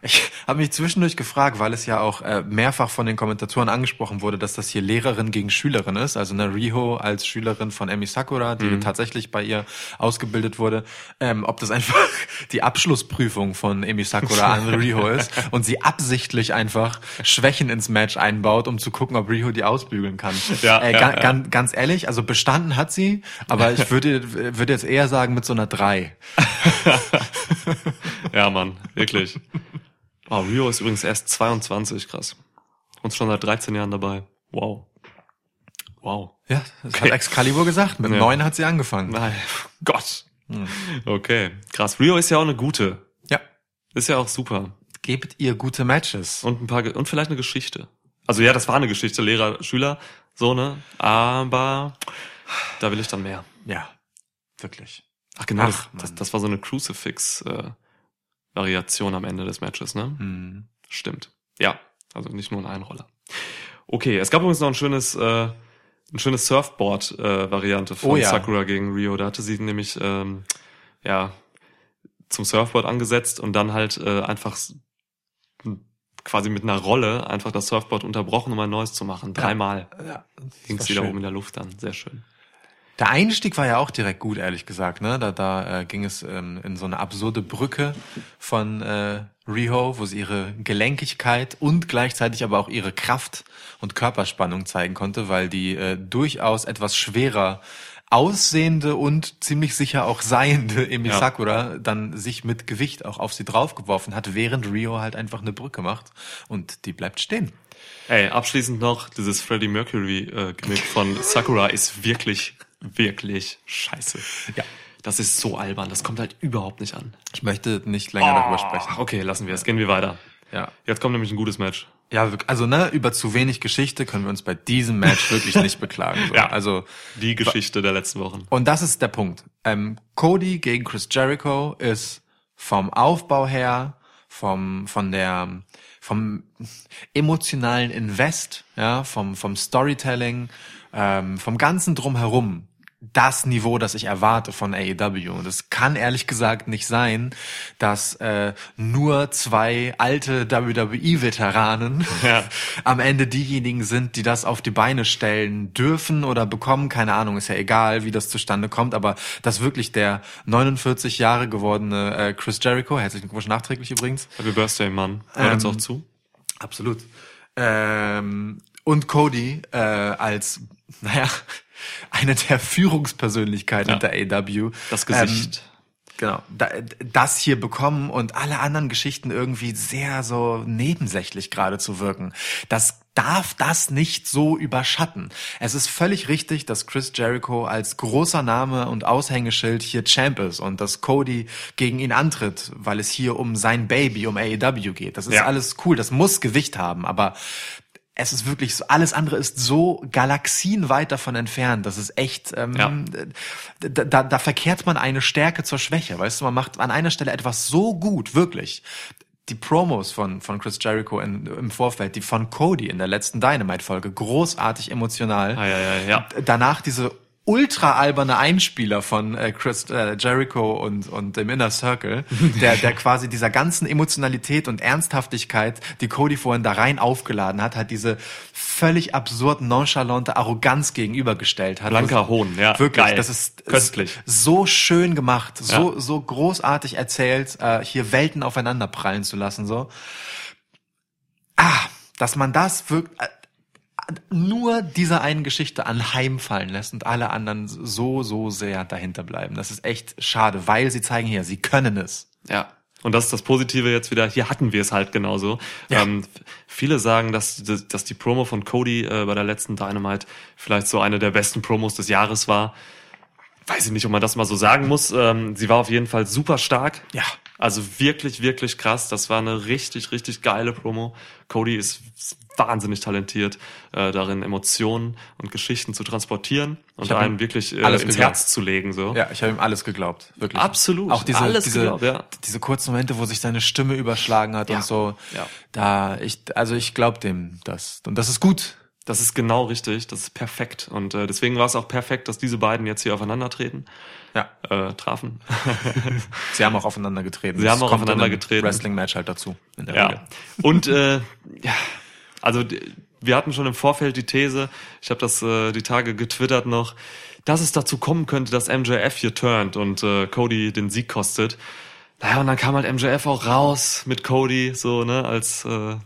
Ich habe mich zwischendurch gefragt, weil es ja auch äh, mehrfach von den Kommentatoren angesprochen wurde, dass das hier Lehrerin gegen Schülerin ist. Also eine Riho als Schülerin von Emi Sakura, die tatsächlich bei ihr ausgebildet wurde. Ähm, ob das einfach [LAUGHS] die Abschlussprüfung von Emi Sakura an [LAUGHS] Riho ist und sie absichtlich einfach Schwächen ins Match einbaut, um zu gucken, ob Riho die ausbügeln kann. Ja, äh, ja, ja. Ganz, ganz ehrlich, also bestanden hat sie, aber ich [LAUGHS] würde, würde jetzt eher sagen mit so einer 3. ja, Mann, wirklich. Oh, Rio ist übrigens erst 22, krass. Und schon seit 13 Jahren dabei. Wow. Wow. Ja, das Okay. hat Excalibur gesagt. Mit Ja. neun hat sie angefangen. Nein, [LAUGHS] Gott. Hm. Okay, krass. Rio ist ja auch eine gute. Ja. Ist ja auch super. Gebt ihr gute Matches. Und ein paar, und vielleicht eine Geschichte. Also ja, das war eine Geschichte, Lehrer, Schüler, so, ne? Aber da will ich dann mehr. Ja, wirklich. Ach genau, Ach, das, das war so eine Crucifix-Variation am Ende des Matches, ne? Hm. Stimmt. Ja, also nicht nur ein Einroller. Okay, es gab übrigens noch ein schönes, äh, ein schönes Surfboard-Variante von Oh ja. Sakura gegen Rio. Da hatte sie nämlich ähm, ja zum Surfboard angesetzt und dann halt äh, einfach s- quasi mit einer Rolle einfach das Surfboard unterbrochen, um ein neues zu machen. Dreimal Ja, war sie da schön. oben in der Luft dann. Sehr schön. Der Einstieg war ja auch direkt gut, ehrlich gesagt. Ne? Da, da äh, ging es ähm, in so eine absurde Brücke von äh, Riho, wo sie ihre Gelenkigkeit und gleichzeitig aber auch ihre Kraft und Körperspannung zeigen konnte, weil die äh, durchaus etwas schwerer aussehende und ziemlich sicher auch seiende Emi Ja. Sakura dann sich mit Gewicht auch auf sie draufgeworfen hat, während Rio halt einfach eine Brücke macht und die bleibt stehen. Ey, abschließend noch, dieses Freddie Mercury äh, von Sakura ist wirklich, wirklich scheiße. Ja. Das ist so albern, das kommt halt überhaupt nicht an. Ich möchte nicht länger darüber sprechen. Okay, lassen wir es. Gehen wir weiter. Ja. Jetzt kommt nämlich ein gutes Match. Ja, also ne, über zu wenig Geschichte können wir uns bei diesem Match wirklich nicht beklagen. [LAUGHS] So. Ja. Also Die Geschichte der letzten Wochen. und das ist der Punkt. Ähm, Cody gegen Chris Jericho ist vom Aufbau her, vom von der vom emotionalen Invest, ja, vom vom Storytelling, ähm, vom ganzen drumherum das Niveau, das ich erwarte von AEW. Und es kann ehrlich gesagt nicht sein, dass äh, nur zwei alte WWE-Veteranen Ja. [LAUGHS] am Ende diejenigen sind, die das auf die Beine stellen dürfen oder bekommen. Keine Ahnung, ist ja egal, wie das zustande kommt. Aber dass wirklich der 49 Jahre gewordene äh, Chris Jericho, herzlichen Glückwunsch nachträglich übrigens, Happy Birthday, Mann. Hört uns Ähm, auch zu. Absolut. Ähm, und Cody äh, als, naja, eine der Führungspersönlichkeiten Ja. der AW. Das Gesicht. Ähm, genau, da, das hier bekommen und alle anderen Geschichten irgendwie sehr so nebensächlich gerade zu wirken. Das darf das nicht so überschatten. Es ist völlig richtig, dass Chris Jericho als großer Name und Aushängeschild hier Champ ist und dass Cody gegen ihn antritt, weil es hier um sein Baby, um AEW geht. Das ist Ja. alles cool, das muss Gewicht haben, aber es ist wirklich so, alles andere ist so galaxienweit davon entfernt. Das ist echt, ähm, Ja. da, da, da verkehrt man eine Stärke zur Schwäche. Weißt du, man macht an einer Stelle etwas so gut, wirklich. Die Promos von, von Chris Jericho in, im Vorfeld, die von Cody in der letzten Dynamite-Folge, großartig emotional. Ja, ja, ja. Danach diese ultra alberne Einspieler von äh, Chris äh, Jericho und und dem Inner Circle, der der quasi dieser ganzen Emotionalität und Ernsthaftigkeit, die Cody vorhin da rein aufgeladen hat, hat diese völlig absurd nonchalante Arroganz gegenübergestellt hat. Blanker Hohn, ja, Wirklich, geil. das ist Köstlich. ist so schön gemacht, so Ja. so großartig erzählt, äh, hier Welten aufeinander prallen zu lassen so. Ah, dass man das wirklich nur dieser einen Geschichte anheimfallen lässt und alle anderen so, so sehr dahinter bleiben. Das ist echt schade, weil sie zeigen hier, sie können es. Ja. Und das ist das Positive jetzt wieder. Hier hatten wir es halt genauso. Ja. Ähm, viele sagen, dass, dass die Promo von Cody äh, bei der letzten Dynamite vielleicht so eine der besten Promos des Jahres war. Weiß ich nicht, ob man das mal so sagen muss. Ähm, sie war auf jeden Fall super stark. Ja. Also wirklich, wirklich krass. Das war eine richtig, richtig geile Promo. Cody ist wahnsinnig talentiert, äh, darin Emotionen und Geschichten zu transportieren und einem wirklich äh, alles ins geglaubt. Herz zu legen. So. Ja, ich habe ihm alles geglaubt, wirklich. Absolut. Auch diese, Alles diese, geglaubt, ja. diese kurzen Momente, wo sich seine Stimme überschlagen hat Ja. und so. Ja. Da, ich, also ich glaube dem das. Und das ist gut. Das ist genau richtig, das ist perfekt. Und äh, deswegen war es auch perfekt, dass diese beiden jetzt hier aufeinandertreten, Ja. äh, trafen. [LAUGHS] Sie haben auch aufeinander getreten. Sie haben auch aufeinander getreten. Wrestling-Match halt dazu. In der ja. Regel. Und äh, ja, also wir hatten schon im Vorfeld die These, ich habe das äh, die Tage getwittert noch, dass es dazu kommen könnte, dass MJF hier turnt und äh, Cody den Sieg kostet. Naja, und dann kam halt MJF auch raus mit Cody, so, ne, als, äh,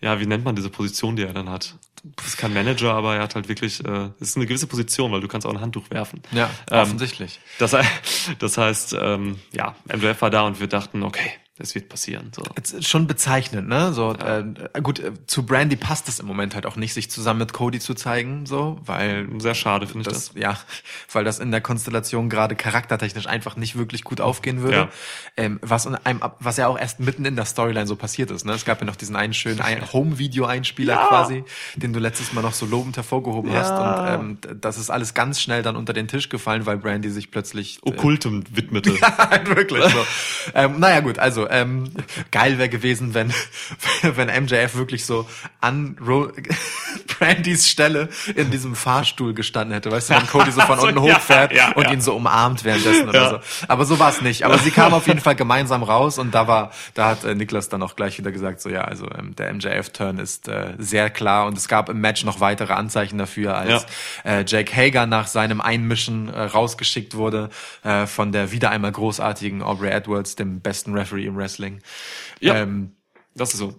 ja, wie nennt man diese Position, die er dann hat? Das ist kein Manager, aber er hat halt wirklich, äh, es ist eine gewisse Position, weil du kannst auch ein Handtuch werfen. Ja, Ähm, offensichtlich. Das, he- [LAUGHS] das heißt, ähm, ja, MJF war da und wir dachten, okay, das wird passieren. So. Jetzt schon bezeichnend, ne? So äh, gut, äh, zu Brandy passt es im Moment halt auch nicht, sich zusammen mit Cody zu zeigen, so, weil Sehr schade, finde ich das, ja, weil das in der Konstellation gerade charaktertechnisch einfach nicht wirklich gut aufgehen würde. Ja. Ähm, was in einem, was ja auch erst mitten in der Storyline so passiert ist. Ne? Es gab ja noch diesen einen schönen ein Home-Video-Einspieler Ja. quasi, den du letztes Mal noch so lobend hervorgehoben Ja. hast. Und ähm, das ist alles ganz schnell dann unter den Tisch gefallen, weil Brandy sich plötzlich äh, Okkultem widmete. [LAUGHS] halt wirklich so. [LAUGHS] ähm, naja gut, also Also ähm, geil wäre gewesen, wenn [LAUGHS] wenn MJF wirklich so an Ro [LAUGHS] Brandys Stelle in diesem Fahrstuhl gestanden hätte, weißt du, wenn Cody so von [LAUGHS] unten ja, hochfährt ja, und ja. ihn so umarmt währenddessen oder Ja. so. Aber so war es nicht. Aber sie kamen auf jeden Fall gemeinsam raus und da war, da hat äh, Niklas dann auch gleich wieder gesagt, so ja, also ähm, der MJF-Turn ist äh, sehr klar und es gab im Match noch weitere Anzeichen dafür, als äh, Jake Hager nach seinem Einmischen äh, rausgeschickt wurde äh, von der wieder einmal großartigen Aubrey Edwards, dem besten Referee im Wrestling. Ja. Ähm, Das ist so.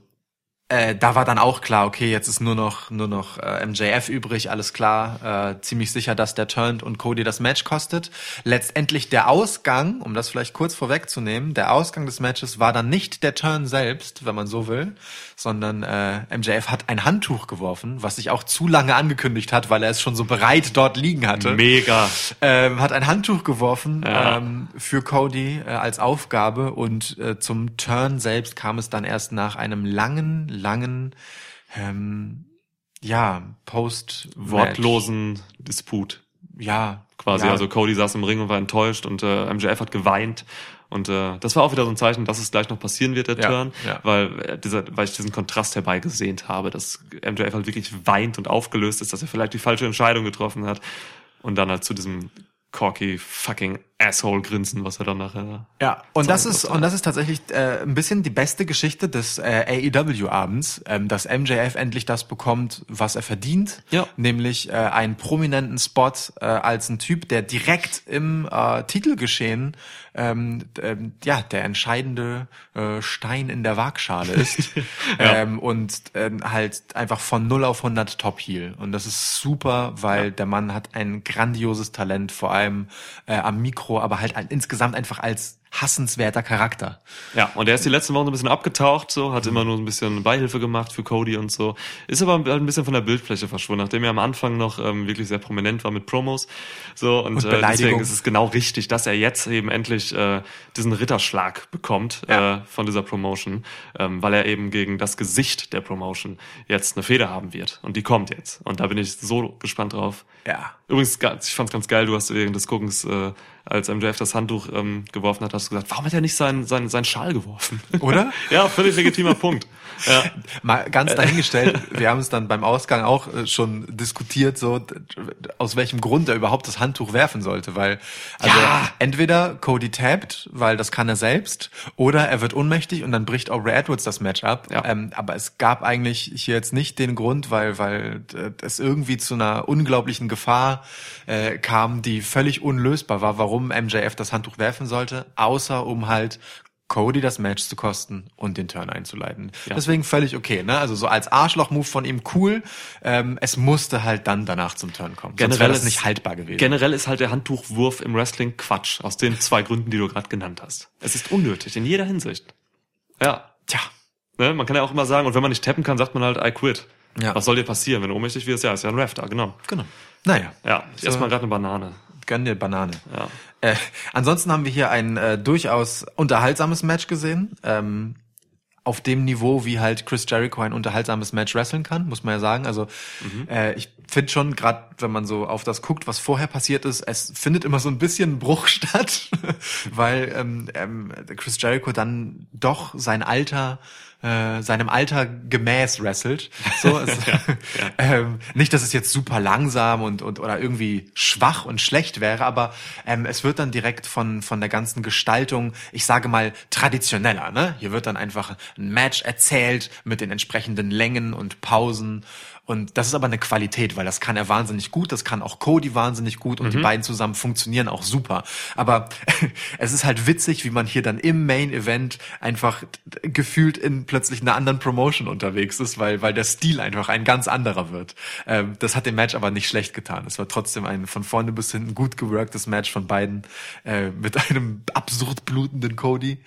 äh, da war dann auch klar, okay, jetzt ist nur noch nur noch äh, MJF übrig, alles klar. Äh, ziemlich sicher, dass der turnt und Cody das Match kostet. Letztendlich der Ausgang, um das vielleicht kurz vorwegzunehmen, der Ausgang des Matches war dann nicht der Turn selbst, wenn man so will, sondern äh, MJF hat ein Handtuch geworfen, was sich auch zu lange angekündigt hat, weil er es schon so bereit dort liegen hatte Mega. ähm, hat ein Handtuch geworfen Ja. ähm, für Cody äh, als Aufgabe und äh, zum Turn selbst kam es dann erst nach einem langen, langen, ähm, ja, Post Wortlosen Disput. ja, Quasi. ja, Also Cody saß im Ring und war enttäuscht und äh, MJF hat geweint. Und äh, das war auch wieder so ein Zeichen, dass es gleich noch passieren wird, der Ja, Turn, ja. weil äh, dieser, weil ich diesen Kontrast herbeigesehnt habe, dass MJF halt wirklich weint und aufgelöst ist, dass er vielleicht die falsche Entscheidung getroffen hat und dann halt zu diesem corky fucking asshole grinsen, was er dann nachher. Ja, und das ist und das ist tatsächlich äh, ein bisschen die beste Geschichte des äh, AEW Abends, ähm, dass MJF endlich das bekommt, was er verdient, Ja. nämlich äh, einen prominenten Spot äh, als ein Typ, der direkt im äh, Titelgeschehen ähm, ähm, ja der entscheidende äh, Stein in der Waagschale ist [LAUGHS] ähm, und ähm, halt einfach von 0 auf 100 Top Heel und das ist super, weil der Mann hat ein grandioses Talent, vor allem äh, am Mikro, aber halt insgesamt einfach als hassenswerter Charakter. Ja, und er ist die letzten Wochen ein bisschen abgetaucht, so, hat immer nur ein bisschen Beihilfe gemacht für Cody und so. Ist aber halt ein bisschen von der Bildfläche verschwunden, nachdem er am Anfang noch ähm, wirklich sehr prominent war mit Promos. So, und, Und äh, deswegen ist es genau richtig, dass er jetzt eben endlich äh, diesen Ritterschlag bekommt Ja. äh, von dieser Promotion, ähm, weil er eben gegen das Gesicht der Promotion jetzt eine Feder haben wird. Und die kommt jetzt. Und da bin ich so gespannt drauf. Ja. Übrigens, ich fand's ganz geil, du hast während des Guckens, äh, als MJF das Handtuch ähm, geworfen hat, hast du gesagt, warum hat er nicht seinen, seinen, seinen Schal geworfen? Oder? [LAUGHS] ja, völlig legitimer Punkt. Ja. Mal ganz dahingestellt, [LAUGHS] wir haben es dann beim Ausgang auch äh, schon diskutiert, so aus welchem Grund er überhaupt das Handtuch werfen sollte, weil also Ja. entweder Cody tappt, weil das kann er selbst, oder er wird ohnmächtig und dann bricht Aubrey Edwards das Match ab. Ja. Ähm, aber es gab eigentlich hier jetzt nicht den Grund, weil weil äh, es irgendwie zu einer unglaublichen Gefahr äh, kam, die völlig unlösbar war, warum MJF das Handtuch werfen sollte, außer um halt Cody das Match zu kosten und den Turn einzuleiten. Ja. Deswegen völlig okay, ne? Also so als Arschloch-Move von ihm cool. Ähm, es musste halt dann danach zum Turn kommen. Sonst wäre das ist- nicht haltbar gewesen. Generell ist halt der Handtuchwurf im Wrestling Quatsch, aus den zwei Gründen, die du gerade genannt hast. Es ist unnötig, in jeder Hinsicht. Ja. Tja. Ne? Man kann ja auch immer sagen, und wenn man nicht tappen kann, sagt man halt, I quit. Ja. Was soll dir passieren, wenn du ohnmächtig wirst? Ja, ist ja ein Ref da, genau. Genau. Naja. Ja, So. esse mal gerade eine Banane. Gönn dir Banane. Ja. Äh, ansonsten haben wir hier ein äh, durchaus unterhaltsames Match gesehen. Ähm, auf dem Niveau, wie halt Chris Jericho ein unterhaltsames Match wresteln kann, muss man ja sagen. Also äh, ich finde schon, gerade wenn man so auf das guckt, was vorher passiert ist, es findet immer so ein bisschen Bruch [LAUGHS] statt, weil ähm, ähm, Chris Jericho dann doch sein Alter äh, seinem Alter gemäß wrestelt. [LAUGHS] So, es, [LAUGHS] ähm, nicht, dass es jetzt super langsam und, und oder irgendwie schwach und schlecht wäre, aber ähm, es wird dann direkt von von der ganzen Gestaltung, ich sage mal traditioneller. Ne? Hier wird dann einfach ein Match erzählt mit den entsprechenden Längen und Pausen. Und das ist aber eine Qualität, weil das kann er wahnsinnig gut, das kann auch Cody wahnsinnig gut und die beiden zusammen funktionieren auch super. Aber [LAUGHS] es ist halt witzig, wie man hier dann im Main Event einfach gefühlt in plötzlich einer anderen Promotion unterwegs ist, weil, weil der Stil einfach ein ganz anderer wird. Ähm, das hat dem Match aber nicht schlecht getan. Es war trotzdem ein von vorne bis hinten gut geworktes Match von beiden äh, mit [LAUGHS] einem absurd blutenden Cody.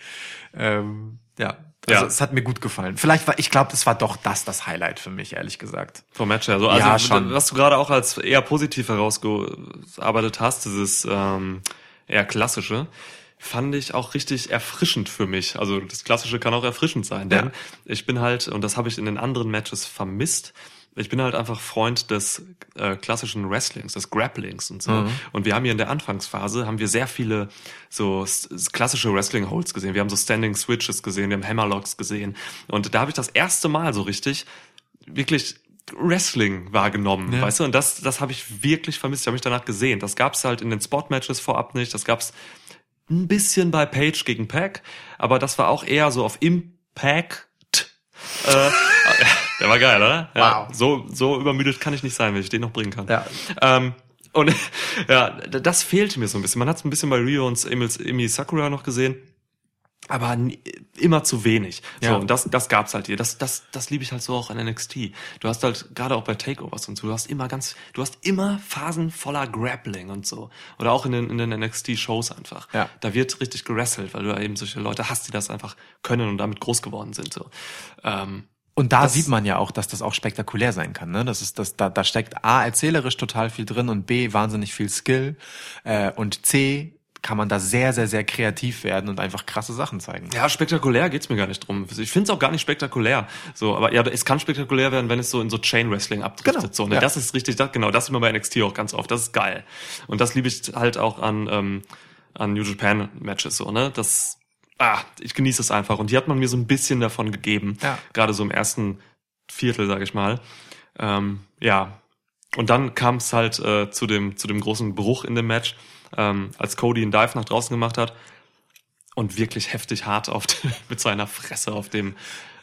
Ähm, ja. Also Ja. es hat mir gut gefallen. Vielleicht war, ich glaube, das war doch das das Highlight für mich, ehrlich gesagt. Vom Match her. So, also, Ja, schon. was du gerade auch als eher positiv herausgearbeitet hast, dieses ähm, eher klassische, fand ich auch richtig erfrischend für mich. Also das Klassische kann auch erfrischend sein, denn Ja. ich bin halt, und das habe ich in den anderen Matches vermisst, ich bin halt einfach Freund des äh, klassischen Wrestlings, des Grapplings und so. Und wir haben hier in der Anfangsphase haben wir sehr viele so klassische Wrestling Holds gesehen. Wir haben so Standing Switches gesehen, wir haben Hammerlocks gesehen. Und da habe ich das erste Mal so richtig wirklich Wrestling wahrgenommen, Ja. weißt du? Und das, das habe ich wirklich vermisst. Ich habe mich danach gesehen. Das gab's halt in den Spot-Matches vorab nicht. Das gab's ein bisschen bei Page gegen Pack, aber das war auch eher so auf Impact. Äh, [LAUGHS] [LAUGHS] der war geil, oder? Ja, Wow. so, so übermüdet kann ich nicht sein, wenn ich den noch bringen kann. Ja. Ähm, und [LAUGHS] ja, das fehlte mir so ein bisschen. Man hat es ein bisschen bei Rio und Emil, Emi Sakura noch gesehen, aber nie, immer zu wenig. Ja. So, und das, das gab's halt hier. Das, das, das liebe ich halt so auch an NXT. Du hast halt gerade auch bei Takeovers und so, du hast immer ganz, du hast immer Phasen voller Grappling und so. Oder auch in den, in den NXT-Shows einfach. Ja. Da wird richtig gerasselt, weil du da eben solche Leute hast, die das einfach können und damit groß geworden sind. So. Ähm, Und da Das- sieht man ja auch, dass das auch spektakulär sein kann. Ne? Das ist, das, da, da steckt A, erzählerisch total viel drin und B, wahnsinnig viel Skill. Äh, und C, kann man da sehr, sehr, sehr kreativ werden und einfach krasse Sachen zeigen. Ja, spektakulär geht's mir gar nicht drum. Ich find's auch gar nicht spektakulär. So, aber ja, es kann spektakulär werden, wenn es so in so Chain Wrestling abdriftet. Genau, So, ne? ja. Das ist richtig, das, genau, das sieht man bei NXT auch ganz oft. Das ist geil. Und das liebe ich halt auch an, ähm, an New Japan Matches, so, ne? Das, ah, ich genieße es einfach. Und die hat man mir so ein bisschen davon gegeben. Ja. Gerade so im ersten Viertel, sag ich mal. Ähm, ja. Und dann kam es halt äh, zu dem, zu dem großen Bruch in dem Match, ähm, als Cody einen Dive nach draußen gemacht hat und wirklich heftig hart auf [LAUGHS] mit seiner Fresse auf dem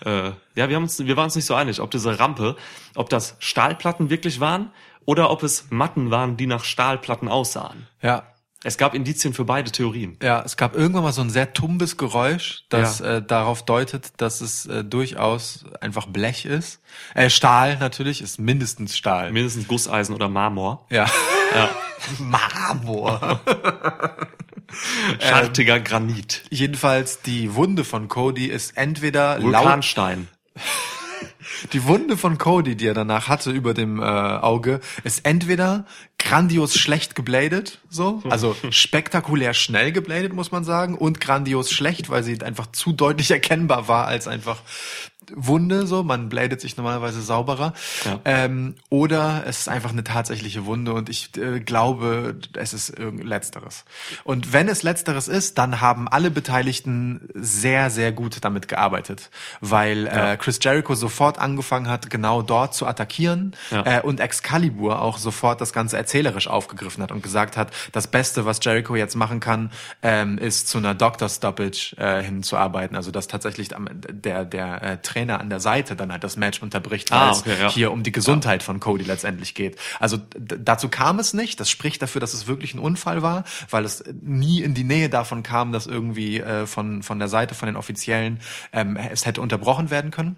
äh, ja wir haben uns wir waren uns nicht so einig ob diese Rampe ob das Stahlplatten wirklich waren oder ob es Matten waren die nach Stahlplatten aussahen Ja. Es gab Indizien für beide Theorien Ja, es gab irgendwann mal so ein sehr tumbes Geräusch, das Ja. äh, darauf deutet, dass es äh, durchaus einfach Blech ist. Äh, Stahl natürlich, ist mindestens Stahl. mindestens Gusseisen oder Marmor ja. ja [LAUGHS] Marmor. [LAUGHS] schartiger Granit Jedenfalls die Wunde von Cody ist entweder Vulkanstein Die Wunde von Cody, die er danach hatte über dem äh, Auge, ist entweder grandios schlecht gebladet, so, also [LAUGHS] spektakulär schnell gebladet, muss man sagen, und grandios schlecht, weil sie einfach zu deutlich erkennbar war als einfach Wunde, so, man bladet sich normalerweise sauberer. Ja. Ähm, oder es ist einfach eine tatsächliche Wunde und ich äh, glaube, es ist Letzteres. Und wenn es Letzteres ist, dann haben alle Beteiligten sehr, sehr gut damit gearbeitet, weil äh, Chris Jericho sofort angefangen hat, genau dort zu attackieren Ja. äh, und Excalibur auch sofort das Ganze erzählerisch aufgegriffen hat und gesagt hat, das Beste, was Jericho jetzt machen kann, ähm, ist zu einer Doctor Stoppage äh, hinzuarbeiten, also dass tatsächlich der der äh, Trainer an der Seite dann halt das Match unterbricht, weil Ah, es okay, ja. hier um die Gesundheit von Cody letztendlich geht. Also dazu kam es nicht. Das spricht dafür, dass es wirklich ein Unfall war, weil es nie in die Nähe davon kam, dass irgendwie äh, von von der Seite von den Offiziellen ähm, es hätte unterbrochen werden können.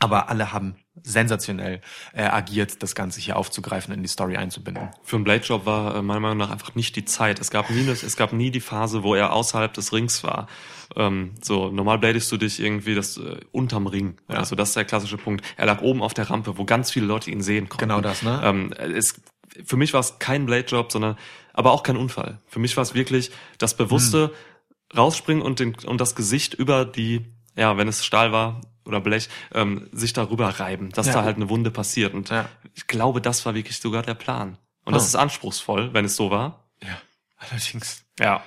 Aber alle haben sensationell äh, agiert, das Ganze hier aufzugreifen, in die Story einzubinden. für einen Blade Job war äh, meiner Meinung nach einfach nicht die Zeit. Es gab nie, es gab nie die Phase, wo er außerhalb des Rings war. Ähm, so normal bladest du dich irgendwie das äh, unterm Ring. Ja. Also das ist der klassische Punkt. Er lag oben auf der Rampe, wo ganz viele Leute ihn sehen konnten. Genau das, ne? Ähm, es, für mich war es kein Blade Job, sondern aber auch kein Unfall. Für mich war es wirklich das bewusste Hm. rausspringen und den und das Gesicht über die, ja, wenn es Stahl war oder Blech, ähm, sich darüber reiben, dass Ja. da halt eine Wunde passiert. Und Ja. ich glaube, das war wirklich sogar der Plan. Und das Oh. ist anspruchsvoll, wenn es so war. Ja, allerdings. Ja.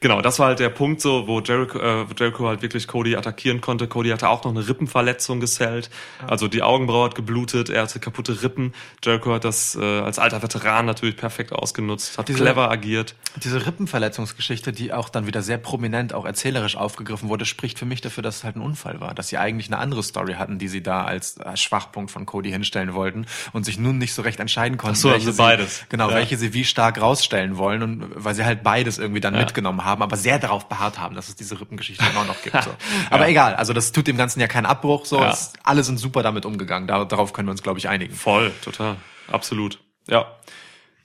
Genau, das war halt der Punkt so, wo Jericho, äh, Jericho halt wirklich Cody attackieren konnte. Cody hatte auch noch eine Rippenverletzung gesellt. Also die Augenbraue hat geblutet, er hatte kaputte Rippen. Jericho hat das äh, als alter Veteran natürlich perfekt ausgenutzt, hat Diese- clever agiert. Diese Rippenverletzungsgeschichte, die auch dann wieder sehr prominent, auch erzählerisch aufgegriffen wurde, spricht für mich dafür, dass es halt ein Unfall war. Dass sie eigentlich eine andere Story hatten, die sie da als Schwachpunkt von Cody hinstellen wollten und sich nun nicht so recht entscheiden konnten, Ach so, also beides. genau, Ja. welche sie wie stark rausstellen wollen und weil sie halt beides irgendwie dann Ja. mitgenommen haben, aber sehr darauf beharrt haben, dass es diese Rippengeschichte auch noch gibt. So. [LAUGHS] Aber egal, also das tut dem Ganzen ja keinen Abbruch. So, Ja. es, alle sind super damit umgegangen. Da, darauf können wir uns, glaube ich, einigen. Voll, total. Absolut. Ja.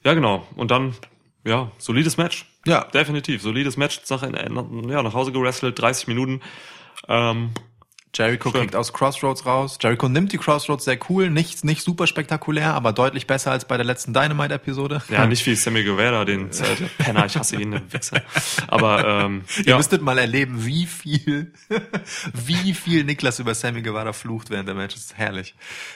Ja, genau. Und dann, ja, solides Match. Ja. Definitiv. Solides Match. Sache in, ja, nach Hause gerestelt, 30 Minuten. Ähm, Jericho Schön. kriegt aus Crossroads raus. Jericho nimmt die Crossroads sehr cool, nicht, nicht super spektakulär, aber deutlich besser als bei der letzten Dynamite-Episode. Ja, [LAUGHS] nicht wie Sammy Guevara, den äh, [LAUGHS] Penner, ich hasse ihn, der Wichser. Aber ähm, Ihr ja, müsstet mal erleben, wie viel, [LAUGHS] wie viel Niklas über Sammy Guevara flucht während der Match. Das ist herrlich.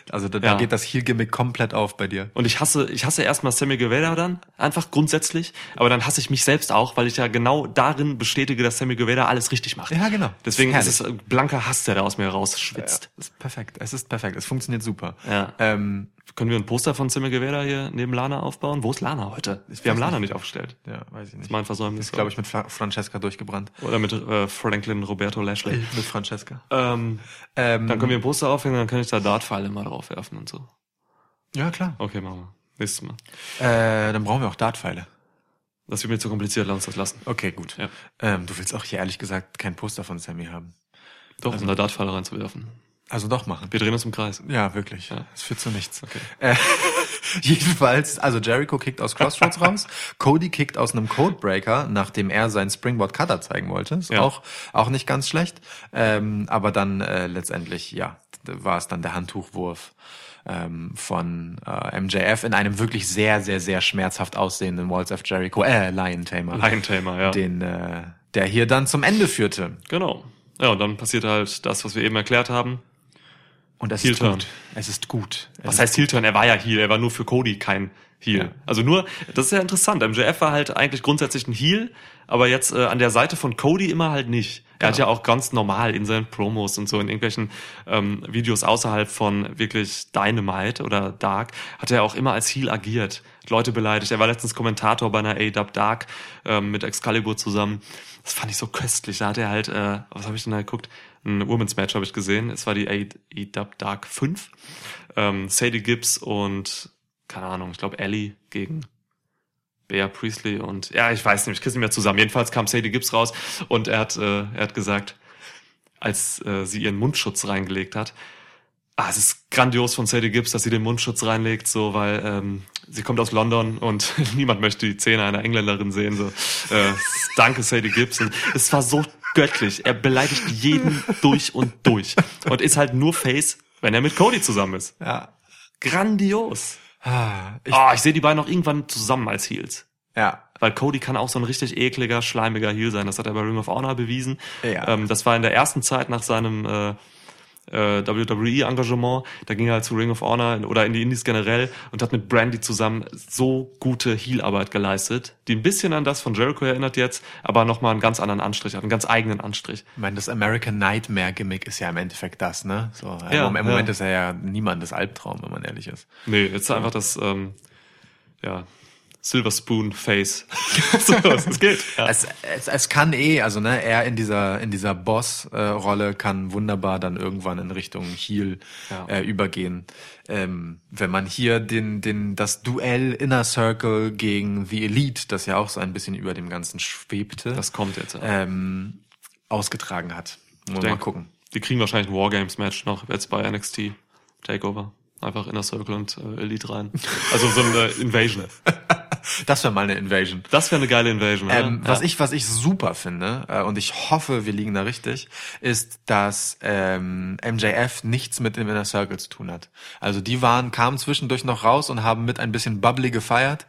Also da, da Ja. geht das Heel-Gimmick komplett auf bei dir. Und ich hasse, ich hasse erstmal Sammy Guevara dann, einfach grundsätzlich, aber dann hasse ich mich selbst auch, weil ich ja genau darin bestätige, dass Sammy Guevara alles richtig macht. Ja, genau. Deswegen Herrlich. ist es blanker Hass, der da aus mir rausschwitzt. Das ist perfekt. Es ist perfekt. Es funktioniert super. Ja. Ähm, Können wir ein Poster von Sammy Guevara hier neben Lana aufbauen? Wo ist Lana heute? Wir haben Lana nicht aufgestellt. ja, weiß ich nicht. Mein Versäumnis. ist, glaube ich, mit Fra Francesca durchgebrannt. Oder mit äh, Franklin Roberto Lashley. [LAUGHS] Mit Francesca. Ähm, Ähm, dann können wir ein Poster aufhängen, dann kann ich da Dartpfeile mal drauf werfen und so. ja, klar. Okay, machen wir. Nächstes Mal. Äh, dann brauchen wir auch Dartpfeile. Das wird mir zu kompliziert, lass uns das lassen. Okay, gut. Ja. Ähm, du willst auch hier ehrlich gesagt kein Poster von Sammy haben. Doch, um da Dartpfeile reinzuwerfen. Also doch machen. Wir drehen uns im Kreis. Ja, wirklich. Ja. Es führt zu nichts. Okay. Äh, [LAUGHS] jedenfalls, also Jericho kickt aus Crossroads raus, [LAUGHS] Cody kickt aus einem Codebreaker, nachdem er seinen Springboard Cutter zeigen wollte. Ist Ja. auch, auch nicht ganz schlecht. Ähm, aber dann äh, letztendlich, ja, war es dann der Handtuchwurf ähm, von äh, MJF in einem wirklich sehr, sehr, sehr schmerzhaft aussehenden Walls of Jericho, äh, Lion Tamer. Lion Tamer, ja. Den, äh, der hier dann zum Ende führte. Genau. Ja, und dann passiert halt das, was wir eben erklärt haben. Und es Heel ist Turn. gut. Es ist gut. Es Was ist heißt Heel-Turn? Er war ja Heel, er war nur für Cody kein Heel. Ja. Also nur, das ist ja interessant. MJF war halt eigentlich grundsätzlich ein Heel, aber jetzt äh, an der Seite von Cody immer halt nicht. Er hat ja auch ganz normal in seinen Promos und so in irgendwelchen ähm, Videos außerhalb von wirklich Dynamite oder Dark, hat er auch immer als Heel agiert, Leute beleidigt. Er war letztens Kommentator bei einer A-Dub Dark ähm, mit Excalibur zusammen. Das fand ich so köstlich. Da hat er halt, äh, was habe ich denn da geguckt? Ein Women's Match habe ich gesehen. Es war die A-Dub Dark 5. Ähm, Sadie Gibbs und keine Ahnung, ich glaube Ellie gegen Bea Priestley und ja, ich weiß nicht, ich krieg's nicht mehr zusammen. Jedenfalls kam Sadie Gibbs raus und er hat, äh, er hat gesagt, als äh, sie ihren Mundschutz reingelegt hat, ah, es ist grandios von Sadie Gibbs, dass sie den Mundschutz reinlegt, so, weil ähm, sie kommt aus London und [LAUGHS] niemand möchte die Zähne einer Engländerin sehen. So, äh, danke Sadie Gibbs. Und es war so göttlich. Er beleidigt jeden [LAUGHS] durch und durch und ist halt nur Face, wenn er mit Cody zusammen ist. Ja. Grandios. Ah, ich, Ah, ich sehe die beiden auch irgendwann zusammen als Heels. ja. Weil Cody kann auch so ein richtig ekliger, schleimiger Heel sein. Das hat er bei Ring of Honor bewiesen. Ja. Ähm, das war in der ersten Zeit nach seinem äh, äh, WWE-Engagement. Da ging er halt zu Ring of Honor oder in die Indies generell und hat mit Brandy zusammen so gute Heel-Arbeit geleistet, die ein bisschen an das von Jericho erinnert jetzt, aber nochmal einen ganz anderen Anstrich hat, einen ganz eigenen Anstrich. Ich meine, das American Nightmare Gimmick ist ja im Endeffekt das, ne? So, Ja, im, im Moment ja. ist er ja niemandes Albtraum, wenn man ehrlich ist. Nee, jetzt einfach das, ähm, ja, Silver Spoon Face. [LAUGHS] so, es geht. Ja. Es, es, es kann eh, also ne, er in dieser in dieser Boss-Rolle kann wunderbar dann irgendwann in Richtung Heel Ja. äh, übergehen. Ähm, wenn man hier den den das Duell Inner Circle gegen The Elite, das ja auch so ein bisschen über dem Ganzen schwebte, Das kommt jetzt. Ähm, ausgetragen hat. Wir mal gucken. Die kriegen wahrscheinlich ein Wargames-Match noch jetzt bei NXT Takeover. Einfach Inner Circle und äh, Elite rein. Also so eine Invasion. [LAUGHS] [LAUGHS] Das wäre mal eine Invasion. Das wäre eine geile Invasion? Ähm, was ja. ich was ich super finde äh, und ich hoffe, wir liegen da richtig, ist, dass ähm, MJF nichts mit dem Inner Circle zu tun hat. Also die waren kamen zwischendurch noch raus und haben mit ein bisschen bubbly gefeiert.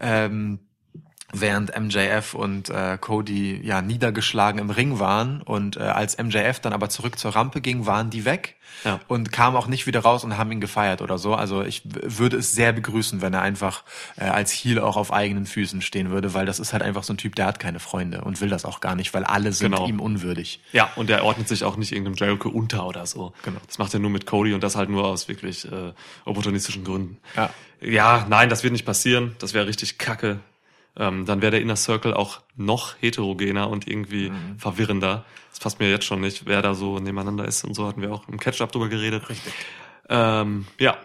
Ähm, während MJF und äh, Cody ja niedergeschlagen im Ring waren und äh, als MJF dann aber zurück zur Rampe ging, waren die weg Ja. und kamen auch nicht wieder raus und haben ihn gefeiert oder so. Also ich würde es sehr begrüßen, wenn er einfach äh, als Heel auch auf eigenen Füßen stehen würde, weil das ist halt einfach so ein Typ, der hat keine Freunde und will das auch gar nicht, weil alle sind Genau. ihm unwürdig. Ja, und er ordnet sich auch nicht irgendeinem Jericho unter oder so. Genau. Das macht er nur mit Cody und das halt nur aus wirklich äh, opportunistischen Gründen. Ja. Ja, nein, das wird nicht passieren. Das wäre richtig kacke. Ähm, dann wäre der Inner Circle auch noch heterogener und irgendwie Mhm. verwirrender. Das passt mir jetzt schon nicht, wer da so nebeneinander ist und so hatten wir auch im Catch-up drüber geredet. Richtig. Ähm, ja,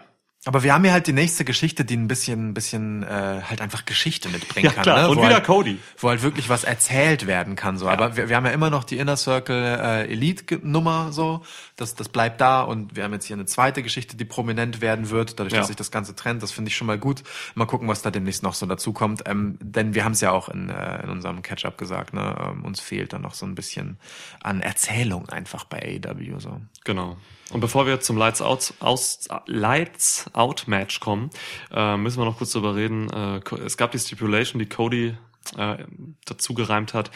Aber wir haben ja halt die nächste Geschichte, die ein bisschen, ein bisschen äh, halt einfach Geschichte mitbringen Ja, kann. klar. Ne? Und Wo wieder halt, Cody. Wo halt wirklich was erzählt werden kann. So. Aber wir, wir haben ja immer noch die Inner Circle äh, Elite-Nummer so. Das, das bleibt da. Und wir haben jetzt hier eine zweite Geschichte, die prominent werden wird, dadurch, Ja. dass sich das Ganze trennt. Das finde ich schon mal gut. Mal gucken, was da demnächst noch so dazu kommt. Ähm, denn wir haben es ja auch in, äh, in unserem Catch-up gesagt. Ne? Ähm, uns fehlt dann noch so ein bisschen an Erzählung einfach bei AEW. So. Genau. Und bevor wir zum Lights Out, aus, Lights Out Match kommen, äh, müssen wir noch kurz darüber reden. Äh, es gab die Stipulation, die Cody äh, dazu gereimt hat,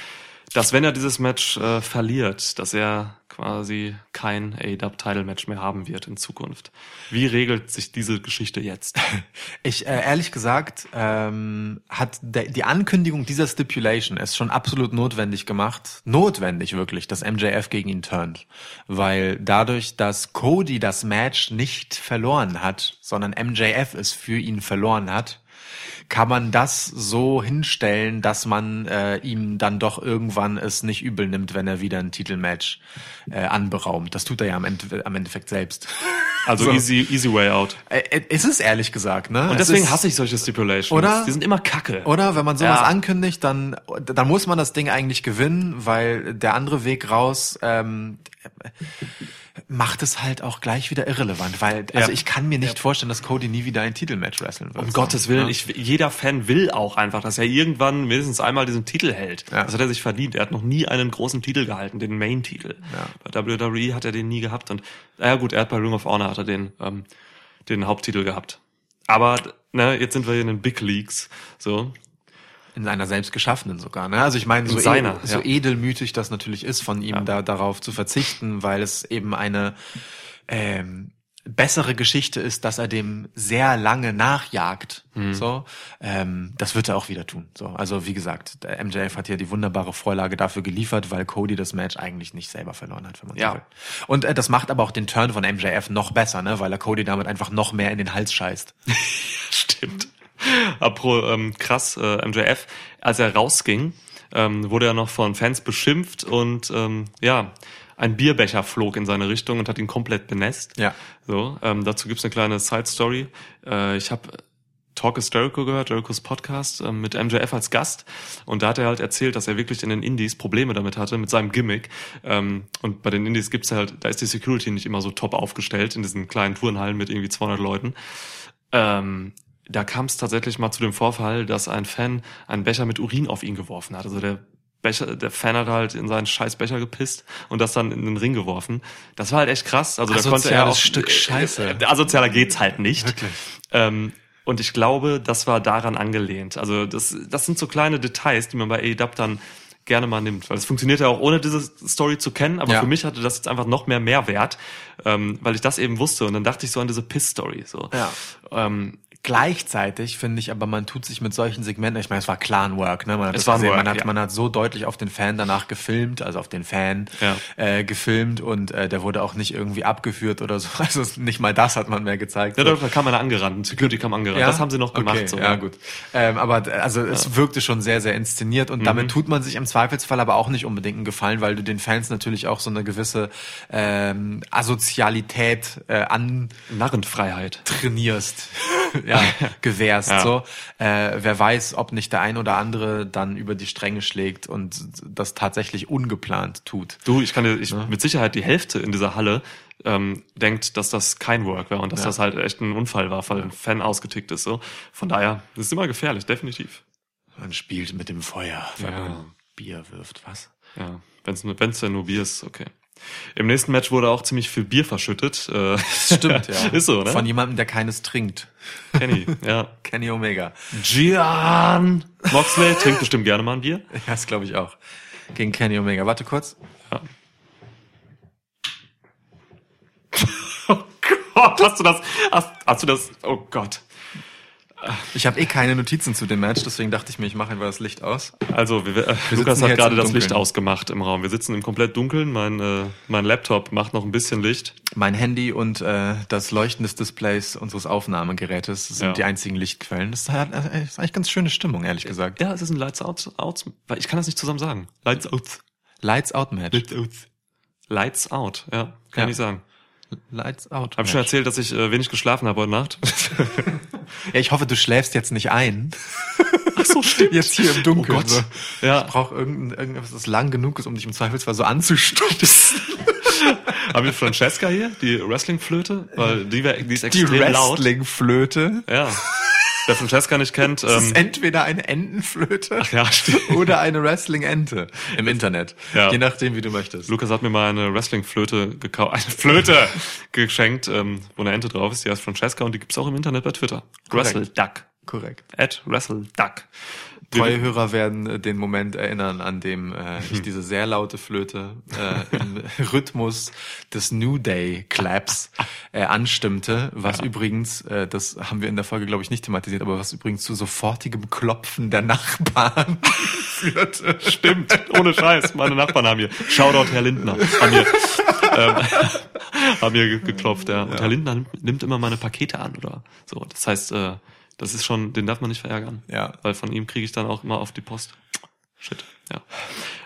dass wenn er dieses Match äh, verliert, dass er quasi kein AEW-Title-Match mehr haben wird in Zukunft. Wie regelt sich diese Geschichte jetzt? [LAUGHS] Ich äh, ehrlich gesagt ähm, hat der, die Ankündigung dieser Stipulation es schon absolut notwendig gemacht, notwendig wirklich, dass MJF gegen ihn turnt, weil dadurch, dass Cody das Match nicht verloren hat, sondern MJF es für ihn verloren hat, kann man das so hinstellen, dass man äh, ihm dann doch irgendwann es nicht übel nimmt, wenn er wieder ein Titelmatch äh, anberaumt. Das tut er ja am, Ende, am Endeffekt selbst. Also So. easy, easy way out. Äh, äh, ist es ehrlich gesagt, ne? Und Es deswegen ist- hasse ich solche Stipulations. Oder? Die sind immer kacke. Oder wenn man sowas Ja. ankündigt, dann, dann muss man das Ding eigentlich gewinnen, weil der andere Weg raus ähm, macht es halt auch gleich wieder irrelevant. Weil, also Ja. ich kann mir nicht vorstellen, dass Cody nie wieder ein Titelmatch wresteln wird. Um So, Gottes Willen, ne? ich, jeder Fan will auch einfach, dass er irgendwann mindestens einmal diesen Titel hält. Ja. Das hat er sich verdient. Er hat noch nie einen großen Titel gehalten, den Main-Titel. Ja. Bei WWE hat er den nie gehabt. Und naja gut, er hat bei Ring of Honor hat er den, ähm, den Haupttitel gehabt. Aber ne, jetzt sind wir hier in den Big Leagues. So. In einer selbst geschaffenen sogar. Ne? Also ich meine, In so, seiner, edel, so ja. edelmütig das natürlich ist, von ihm Ja. da darauf zu verzichten, weil es eben eine ähm, bessere Geschichte ist, dass er dem sehr lange nachjagt. Mhm. So, ähm, das wird er auch wieder tun. So, also wie gesagt, der MJF hat hier die wunderbare Vorlage dafür geliefert, weil Cody das Match eigentlich nicht selber verloren hat, wenn man Ja. so will. Und äh, das macht aber auch den Turn von MJF noch besser, ne, weil er Cody damit einfach noch mehr in den Hals scheißt. [LAUGHS] Stimmt. [LAUGHS] Apro, ähm, krass, äh, MJF, als er rausging, ähm, wurde er noch von Fans beschimpft und ähm, ja, ein Bierbecher flog in seine Richtung und hat ihn komplett benässt. Ja. So, ähm, dazu gibt's eine kleine Side-Story. Äh, ich habe Talk is Jericho gehört, Jerichos Podcast, ähm, mit MJF als Gast. Und da hat er halt erzählt, dass er wirklich in den Indies Probleme damit hatte, mit seinem Gimmick. Ähm, und bei den Indies gibt's halt, da ist die Security nicht immer so top aufgestellt, in diesen kleinen Turnhallen mit irgendwie 200 Leuten. Ähm, da kam es tatsächlich mal zu dem Vorfall, dass ein Fan einen Becher mit Urin auf ihn geworfen hat. Also der Becher, der Fan hat halt in seinen scheiß Becher gepisst und das dann in den Ring geworfen. Das war halt echt krass. Also da konnte er Asoziales auch Stück Scheiße. Äh, asozialer geht's halt nicht. Wirklich. Ähm, und ich glaube, das war daran angelehnt. Also das, das sind so kleine Details, die man bei AEW dann gerne mal nimmt, weil es funktioniert ja auch ohne diese Story zu kennen, aber Ja. für mich hatte das jetzt einfach noch mehr Mehrwert, ähm, weil ich das eben wusste und dann dachte ich so an diese Piss-Story. So. Ja. Ähm, Gleichzeitig finde ich aber, man tut sich mit solchen Segmenten, ich meine, es war Clan-Work, ne? Man hat, Es war gesehen, Work, man, hat, ja. man hat so deutlich auf den Fan danach gefilmt, also auf den Fan Ja. äh, gefilmt und äh, der wurde auch nicht irgendwie abgeführt oder so. [LAUGHS] Also nicht mal das hat man mehr gezeigt. ja, so. da kam einer angerannt, ein Security kam angerannt. Das haben sie noch gemacht. Okay, so. ja, gut. Ähm, aber also es wirkte schon sehr, sehr inszeniert Mhm. und damit tut man sich im Zweifelsfall aber auch nicht unbedingt einen Gefallen, weil du den Fans natürlich auch so eine gewisse ähm, Asozialität äh, Narrenfreiheit. antrainierst, [LAUGHS] ja, [LAUGHS] gewährst. Ja. So, äh, wer weiß, ob nicht der ein oder andere dann über die Stränge schlägt und das tatsächlich ungeplant tut. Du, ich kann dir, ich, mit Sicherheit die Hälfte in dieser Halle ähm, denkt, dass das kein Work war und dass Ja. das halt echt ein Unfall war, weil ein Fan ausgetickt ist. So, von daher, das ist immer gefährlich, definitiv. Man spielt mit dem Feuer, wenn Ja. man Bier wirft. Was? Ja, wenn es wenn's denn nur Bier ist, okay. Im nächsten Match wurde auch ziemlich viel Bier verschüttet. Äh, Stimmt, ja. [LAUGHS] ist so, ne? Von jemandem, der keines trinkt. Kenny, ja. [LAUGHS] Kenny Omega. Gian Moxley trinkt bestimmt gerne mal ein Bier. [LAUGHS] Ja, das glaube ich auch. Gegen Kenny Omega. Warte kurz. Ja. Oh Gott, hast du das, hast, hast du das, oh Gott. Ich habe eh keine Notizen zu dem Match, deswegen dachte ich mir, ich mache einfach das Licht aus. Also, wir, äh, Wir Lukas hat gerade das. Licht ausgemacht im Raum. Wir sitzen im komplett Dunkeln. Mein, äh, mein Laptop macht noch ein bisschen Licht. Mein Handy und äh, das Leuchten des Displays unseres Aufnahmegerätes sind Ja. die einzigen Lichtquellen. Das ist, halt, äh, ist eigentlich ganz schöne Stimmung, ehrlich gesagt. Ja, es ist ein Lights Out, Out, ich kann das nicht zusammen sagen. Lights Out. Lights Out Match. Lights Out. Lights Out, ja, kann Ja. ich sagen. Lights out. Hab ich schon erzählt, dass ich äh, wenig geschlafen habe heute Nacht? [LAUGHS] Ja, ich hoffe, du schläfst jetzt nicht ein. Ach so, stimmt. Jetzt hier im Dunkeln. Oh Gott. So. Ja. Ich brauche irgendein, irgendwas, das lang genug ist, um dich im Zweifelsfall so anzustupsen. [LAUGHS] Haben wir Francesca hier, die Wrestling-Flöte? Weil die, wär, die ist Die extrem laut. Wrestling-Flöte. Ja. [LAUGHS] Wer Francesca nicht kennt, Das ist ähm, entweder eine Entenflöte ja, stimmt. oder eine Wrestling-Ente im Internet. Ja. Je nachdem, wie du möchtest. Lukas hat mir mal eine Wrestling-Flöte gekauft, [LAUGHS] eine Flöte [LAUGHS] geschenkt, ähm, wo eine Ente drauf ist, die heißt Francesca und die gibt's auch im Internet bei Twitter. Wrestle Duck. Korrekt. At Wrestle Duck. Treue Hörer werden äh, den Moment erinnern, an dem äh, ich diese sehr laute Flöte äh, im [LAUGHS] Rhythmus des New Day Claps äh, anstimmte, was übrigens, äh, das haben wir in der Folge glaube ich nicht thematisiert, aber was übrigens zu sofortigem Klopfen der Nachbarn [LAUGHS] führte. Stimmt, ohne Scheiß. Meine Nachbarn haben hier. Shoutout Herr Lindner. Haben hier, ähm, [LAUGHS] haben hier ge- geklopft, ja. Und Herr Lindner nimmt, nimmt immer meine Pakete an oder so. Das heißt, äh, das ist schon, den darf man nicht verärgern. Ja. Weil von ihm kriege ich dann auch immer auf die Post. Shit, ja.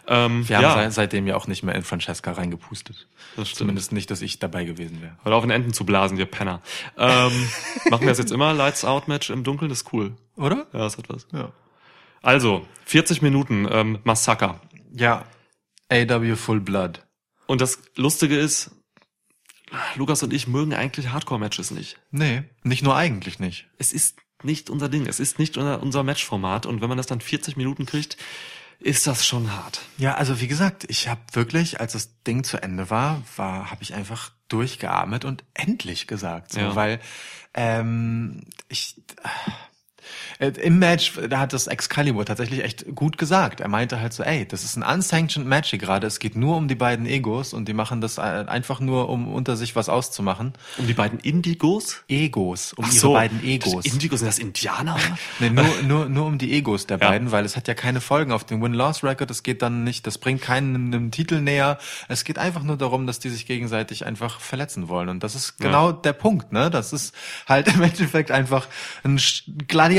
Ähm, Wir haben ja, sei- seitdem ja auch nicht mehr in Francesca reingepustet. das stimmt. Zumindest nicht, dass ich dabei gewesen wäre. Hört auf, in Enten zu blasen, ihr Penner. Ähm, [LAUGHS] machen wir das jetzt immer, Lights Out Match im Dunkeln, das ist cool. Oder? Ja, das hat was. Ja. Also, 40 Minuten, ähm, Massaker. Ja. AW Full Blood. Und das Lustige ist, Lukas und ich mögen eigentlich Hardcore-Matches nicht. Nee, nicht nur eigentlich nicht. Es ist nicht unser Ding, es ist nicht unser, unser Matchformat und wenn man das dann 40 Minuten kriegt, ist das schon hart. Ja, also wie gesagt, ich habe wirklich, als das Ding zu Ende war, war habe ich einfach durchgeatmet und endlich gesagt, so, Ja. weil ähm, ich äh, im Match, da hat das Excalibur tatsächlich echt gut gesagt. Er meinte halt so, ey, das ist ein unsanctioned Match hier gerade. Es geht nur um die beiden Egos und die machen das äh, einfach nur, um unter sich was auszumachen. Um die beiden Indigos? Egos, um Ach ihre so, beiden Egos. Indigos, sind das Indianer? [LAUGHS] Nee, nur, nur, nur um die Egos der Ja. beiden, weil es hat ja keine Folgen auf dem Win-Loss-Record. Es geht dann nicht, das bringt keinen einem Titel näher. Es geht einfach nur darum, dass die sich gegenseitig einfach verletzen wollen. Und das ist genau der Punkt, ne? Das ist halt im Endeffekt einfach ein Sch-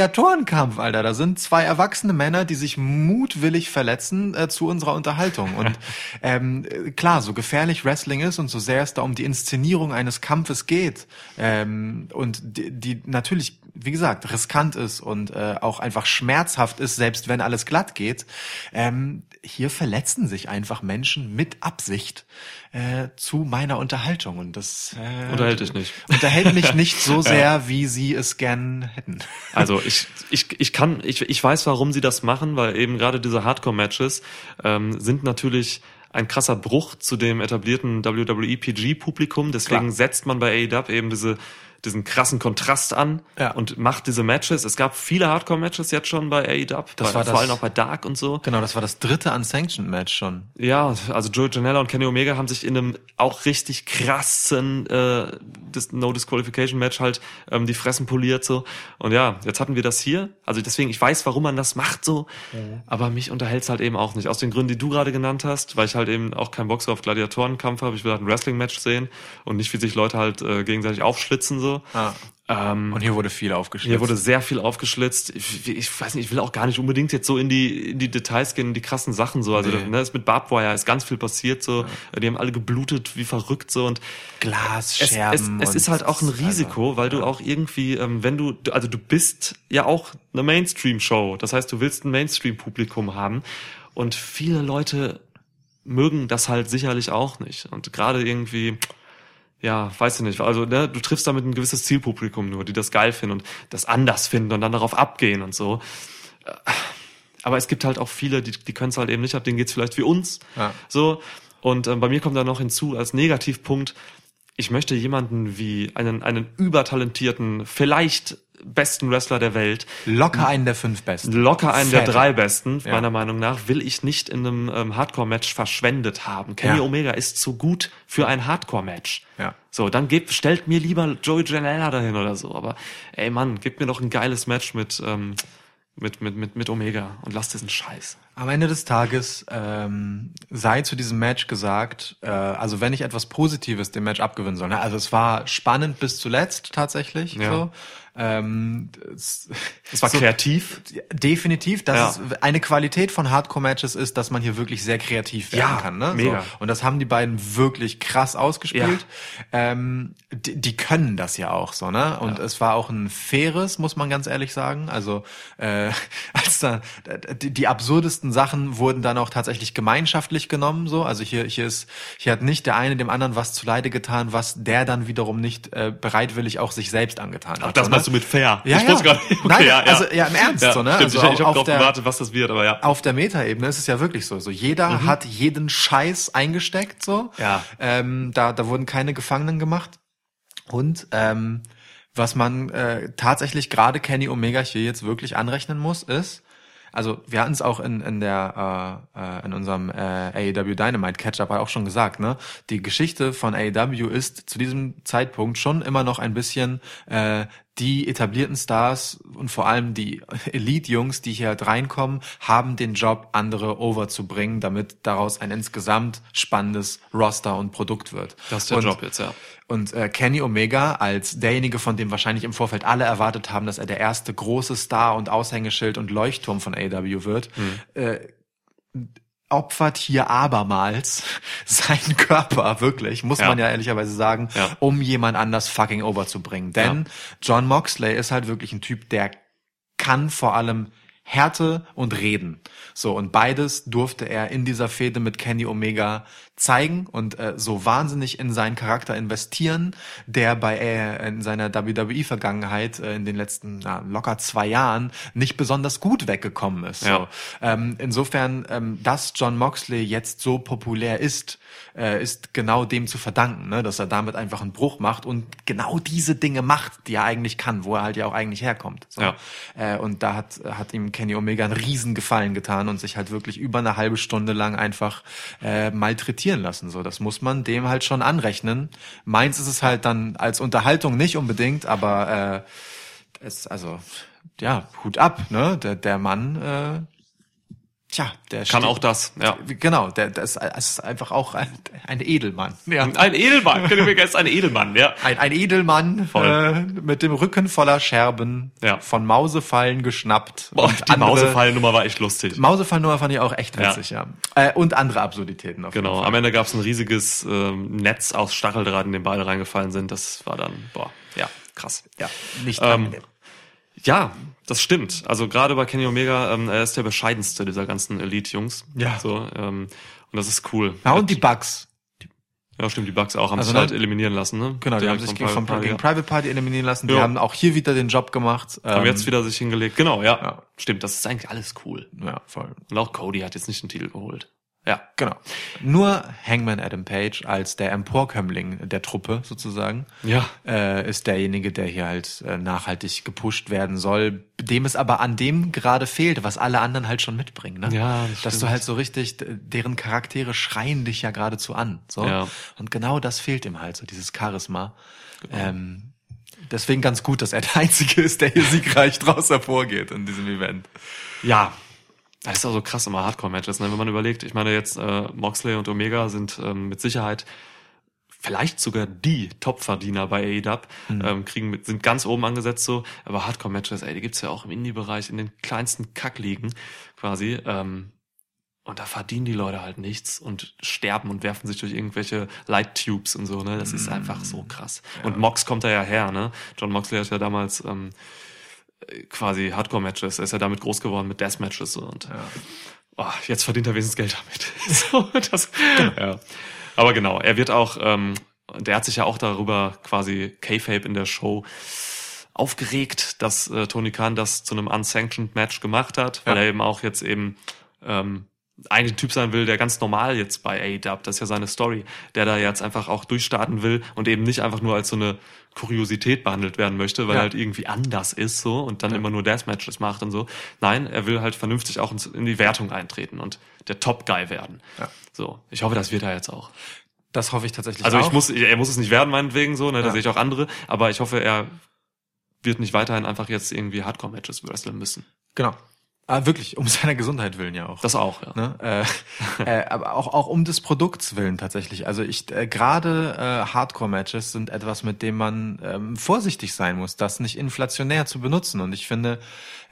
Gladiatorenkampf, Alter. Da sind zwei erwachsene Männer, die sich mutwillig verletzen äh, zu unserer Unterhaltung. Und [LAUGHS] ähm, äh, klar, so gefährlich Wrestling ist und so sehr es da um die Inszenierung eines Kampfes geht ähm, und die, die natürlich, wie gesagt, riskant ist und äh, auch einfach schmerzhaft ist, selbst wenn alles glatt geht, ähm, hier verletzen sich einfach Menschen mit Absicht äh, zu meiner Unterhaltung und das äh, Unterhält dich nicht. unterhält mich [LAUGHS] nicht so sehr, wie sie es gern hätten. Also ich, [LAUGHS] ich, ich kann, ich, ich weiß, warum sie das machen, weil eben gerade diese Hardcore-Matches ähm, sind natürlich ein krasser Bruch zu dem etablierten WWE PG-Publikum. Deswegen Klar. setzt man bei AEW eben diese diesen krassen Kontrast an Ja. und macht diese Matches. Es gab viele Hardcore-Matches jetzt schon bei AEW, Das bei, war vor das- allem auch bei Dark und so. Genau, das war das dritte Unsanctioned Match schon. Ja, also Joe Janella und Kenny Omega haben sich in einem auch richtig krassen äh, Dis No Disqualification Match halt ähm, die Fressen poliert so. Und ja, jetzt hatten wir das hier. Also deswegen, ich weiß, warum man das macht so, aber mich unterhält's halt eben auch nicht. Aus den Gründen, die du gerade genannt hast, weil ich halt eben auch keinen Bock so auf Gladiatorenkampf habe. Ich will halt ein Wrestling-Match sehen und nicht, wie sich Leute halt äh, gegenseitig aufschlitzen so. Ah. Ähm, Und hier wurde viel aufgeschlitzt. hier wurde sehr viel aufgeschlitzt. Ich, ich weiß nicht, ich will auch gar nicht unbedingt jetzt so in die, in die Details gehen, in die krassen Sachen so. Also, Nee. ne, ist mit Barbed Wire ist ganz viel passiert so. Die haben alle geblutet wie verrückt so und es, Glasscherben. es, es und ist halt auch ein Risiko, einfach- weil du auch irgendwie, ähm, wenn du, also du bist ja auch eine Mainstream-Show. Das heißt, du willst ein Mainstream-Publikum haben und viele Leute mögen das halt sicherlich auch nicht. Und gerade irgendwie, ja, weiß ich nicht. Also, ne, du triffst damit ein gewisses Zielpublikum nur, die das geil finden und das anders finden und dann darauf abgehen und so. Äh, Aber es gibt halt auch viele, die, die können es halt eben nicht ab, denen geht's vielleicht wie uns. Ja. So. Und ähm, bei mir kommt da noch hinzu als Negativpunkt, ich möchte jemanden wie einen, einen übertalentierten, vielleicht besten Wrestler der Welt, Locker einen der fünf besten. locker einen der Fett. drei besten, Ja. meiner Meinung nach, will ich nicht in einem ähm, Hardcore-Match verschwendet haben. Kenny Ja. Omega ist zu gut für ein Hardcore-Match. Ja. So, dann gebt, stellt mir lieber Joey Janela dahin oder so. Aber ey Mann, gebt mir doch ein geiles Match mit, ähm, mit, mit, mit, mit Omega und lasst diesen Scheiß. Am Ende des Tages ähm, sei zu diesem Match gesagt, äh, also wenn ich etwas Positives dem Match abgewinnen soll, ne? also es war spannend bis zuletzt tatsächlich. Ja. So. Ähm, es, Es war so- kreativ. Definitiv, dass Ja. es eine Qualität von Hardcore-Matches ist, dass man hier wirklich sehr kreativ werden Ja, kann. Ne? mega. So. Und das haben die beiden wirklich krass ausgespielt. Ähm, die, die können das ja auch so, ne? Und es war auch ein faires, muss man ganz ehrlich sagen. Also äh, [LAUGHS] als da die, die absurdesten Sachen wurden dann auch tatsächlich gemeinschaftlich genommen. So, also hier hier ist hier hat nicht der eine dem anderen was zuleide getan, was der dann wiederum nicht äh, bereitwillig auch sich selbst angetan hat. Ach, das so, meinst du mit fair? Ja, ich ja. wusste gerade. Okay, Nein, ja, also, ja, im Ernst, so, ne? Stimmt, Also ich, ich habe auf darauf der- gewartet, was das wird, aber ja. auf der Metaebene ist es ja wirklich so. So jeder hat jeden Scheiß eingesteckt, so. Ja. Ähm, da, da wurden keine Gefangenen gemacht. Und ähm, was man äh, tatsächlich gerade Kenny Omega hier jetzt wirklich anrechnen muss, ist, also wir hatten es auch in, in der äh, äh, in unserem äh, AEW Dynamite Catch-up auch schon gesagt, ne? Die Geschichte von AEW ist zu diesem Zeitpunkt schon immer noch ein bisschen äh, die etablierten Stars und vor allem die Elite-Jungs, die hier halt reinkommen, haben den Job, andere over zu bringen, damit daraus ein insgesamt spannendes Roster und Produkt wird. Das ist der und, Job jetzt, ja. Und äh, Kenny Omega als derjenige, von dem wahrscheinlich im Vorfeld alle erwartet haben, dass er der erste große Star und Aushängeschild und Leuchtturm von AW wird, äh, opfert hier abermals [LAUGHS] seinen Körper, wirklich, muss Ja. man ja ehrlicherweise sagen, Ja. um jemand anders fucking over zu bringen. Denn John Moxley ist halt wirklich ein Typ, der kann vor allem Härte und Reden. So, und beides durfte er in dieser Fehde mit Kenny Omega zeigen und äh, so wahnsinnig in seinen Charakter investieren, der bei äh, in seiner WWE-Vergangenheit äh, in den letzten na, locker zwei Jahren nicht besonders gut weggekommen ist. Ja. So. Ähm, insofern, ähm, dass John Moxley jetzt so populär ist, äh, ist genau dem zu verdanken, ne? dass er damit einfach einen Bruch macht und genau diese Dinge macht, die er eigentlich kann, wo er halt ja auch eigentlich herkommt. So. Ja. Äh, und da hat, hat ihm Kenny Omega einen riesen Gefallen getan und sich halt wirklich über eine halbe Stunde lang einfach äh, malträtieren lassen. So, das muss man dem halt schon anrechnen. Meins ist es halt dann als Unterhaltung nicht unbedingt, aber äh, es, also ja, Hut ab, ne? Der, der Mann, äh, tja, der Kann steht- auch das, ja. Genau, der, der ist, ist einfach auch ein, ein Edelmann. Ja. Ein Edelmann, Kenny Omega ist ein Edelmann, ja. Ein, ein Edelmann Voll. äh, mit dem Rücken voller Scherben, Ja. von Mausefallen geschnappt. Boah, und die andere- Mausefallennummer war echt lustig. Mausefallnummer fand ich auch echt Ja. witzig, ja. Äh, und andere Absurditäten auf Genau, am. Ende gab es ein riesiges ähm, Netz aus Stacheldraht, in dem beide reingefallen sind. Das war dann, boah, ja, krass. Ja, nicht Ähm. Ja, das stimmt. Also gerade bei Kenny Omega, ähm, er ist der bescheidenste dieser ganzen Elite-Jungs. Ja. So, ähm, und das ist cool. Ja, und die Bugs. Ja, stimmt, die Bugs auch haben Also, sich ne? halt eliminieren lassen, ne? Genau, die haben Direkt sich vom gegen, Private Party, gegen. Private Party eliminieren lassen. Die Ja. haben auch hier wieder den Job gemacht. Haben Ähm, jetzt wieder sich hingelegt. Genau, ja. Ja. Stimmt, das ist eigentlich alles cool. Ja, voll. Und auch Cody hat jetzt nicht den Titel geholt. Ja. Genau. Nur Hangman Adam Page als der Emporkömmling der Truppe sozusagen Ja. äh, ist derjenige, der hier halt äh, nachhaltig gepusht werden soll, dem es aber an dem gerade fehlt, was alle anderen halt schon mitbringen. Ne? Ja, das Dass du halt so richtig, deren Charaktere schreien dich ja geradezu an. So. Ja. Und genau das fehlt ihm halt, so dieses Charisma. Genau. Ähm, deswegen ganz gut, dass er der [LAUGHS] Einzige ist, der hier siegreich draus hervorgeht in diesem Event. Ja. Das ist auch so krass immer Hardcore-Matches, ne? wenn man überlegt. Ich meine jetzt, äh, Moxley und Omega sind ähm, mit Sicherheit vielleicht sogar die Top-Verdiener bei AEW, ähm, kriegen mit, sind ganz oben angesetzt so, aber Hardcore-Matches, ey, die gibt's ja auch im Indie-Bereich, in den kleinsten Kackligen quasi. Ähm, und da verdienen die Leute halt nichts und sterben und werfen sich durch irgendwelche Light-Tubes und so, ne? Das ist einfach so krass. Und Mox kommt da ja her, ne? John Moxley hat ja damals ähm, quasi Hardcore-Matches. Er ist ja damit groß geworden mit Death-Matches und oh, jetzt verdient er wenigstens Geld damit. [LAUGHS] so, das, ja. Aber genau, er wird auch, ähm, der hat sich ja auch darüber quasi K-Fape in der Show aufgeregt, dass äh, Tony Khan das zu einem unsanctioned Match gemacht hat, weil Ja. er eben auch jetzt eben ähm, eigentlich ein Typ sein will, der ganz normal jetzt bei AEW, das ist ja seine Story, der da jetzt einfach auch durchstarten will und eben nicht einfach nur als so eine Kuriosität behandelt werden möchte, weil Ja. er halt irgendwie anders ist so und dann immer nur Deathmatches macht und so. Nein, er will halt vernünftig auch in die Wertung eintreten und der Top-Guy werden. Ja. So, ich hoffe, das wird er jetzt auch. Das hoffe ich tatsächlich Also auch. ich muss, er muss es nicht werden, meinetwegen so, ne, da Ja. sehe ich auch andere, aber ich hoffe, er wird nicht weiterhin einfach jetzt irgendwie Hardcore-Matches wresteln müssen. Genau. Ah, wirklich, um [LAUGHS] seiner Gesundheit willen ja auch. Das auch, ja. Ne? Äh, äh, aber auch, auch um des Produkts willen tatsächlich. Also ich äh, gerade äh, Hardcore-Matches sind etwas, mit dem man ähm, vorsichtig sein muss, das nicht inflationär zu benutzen. Und ich finde,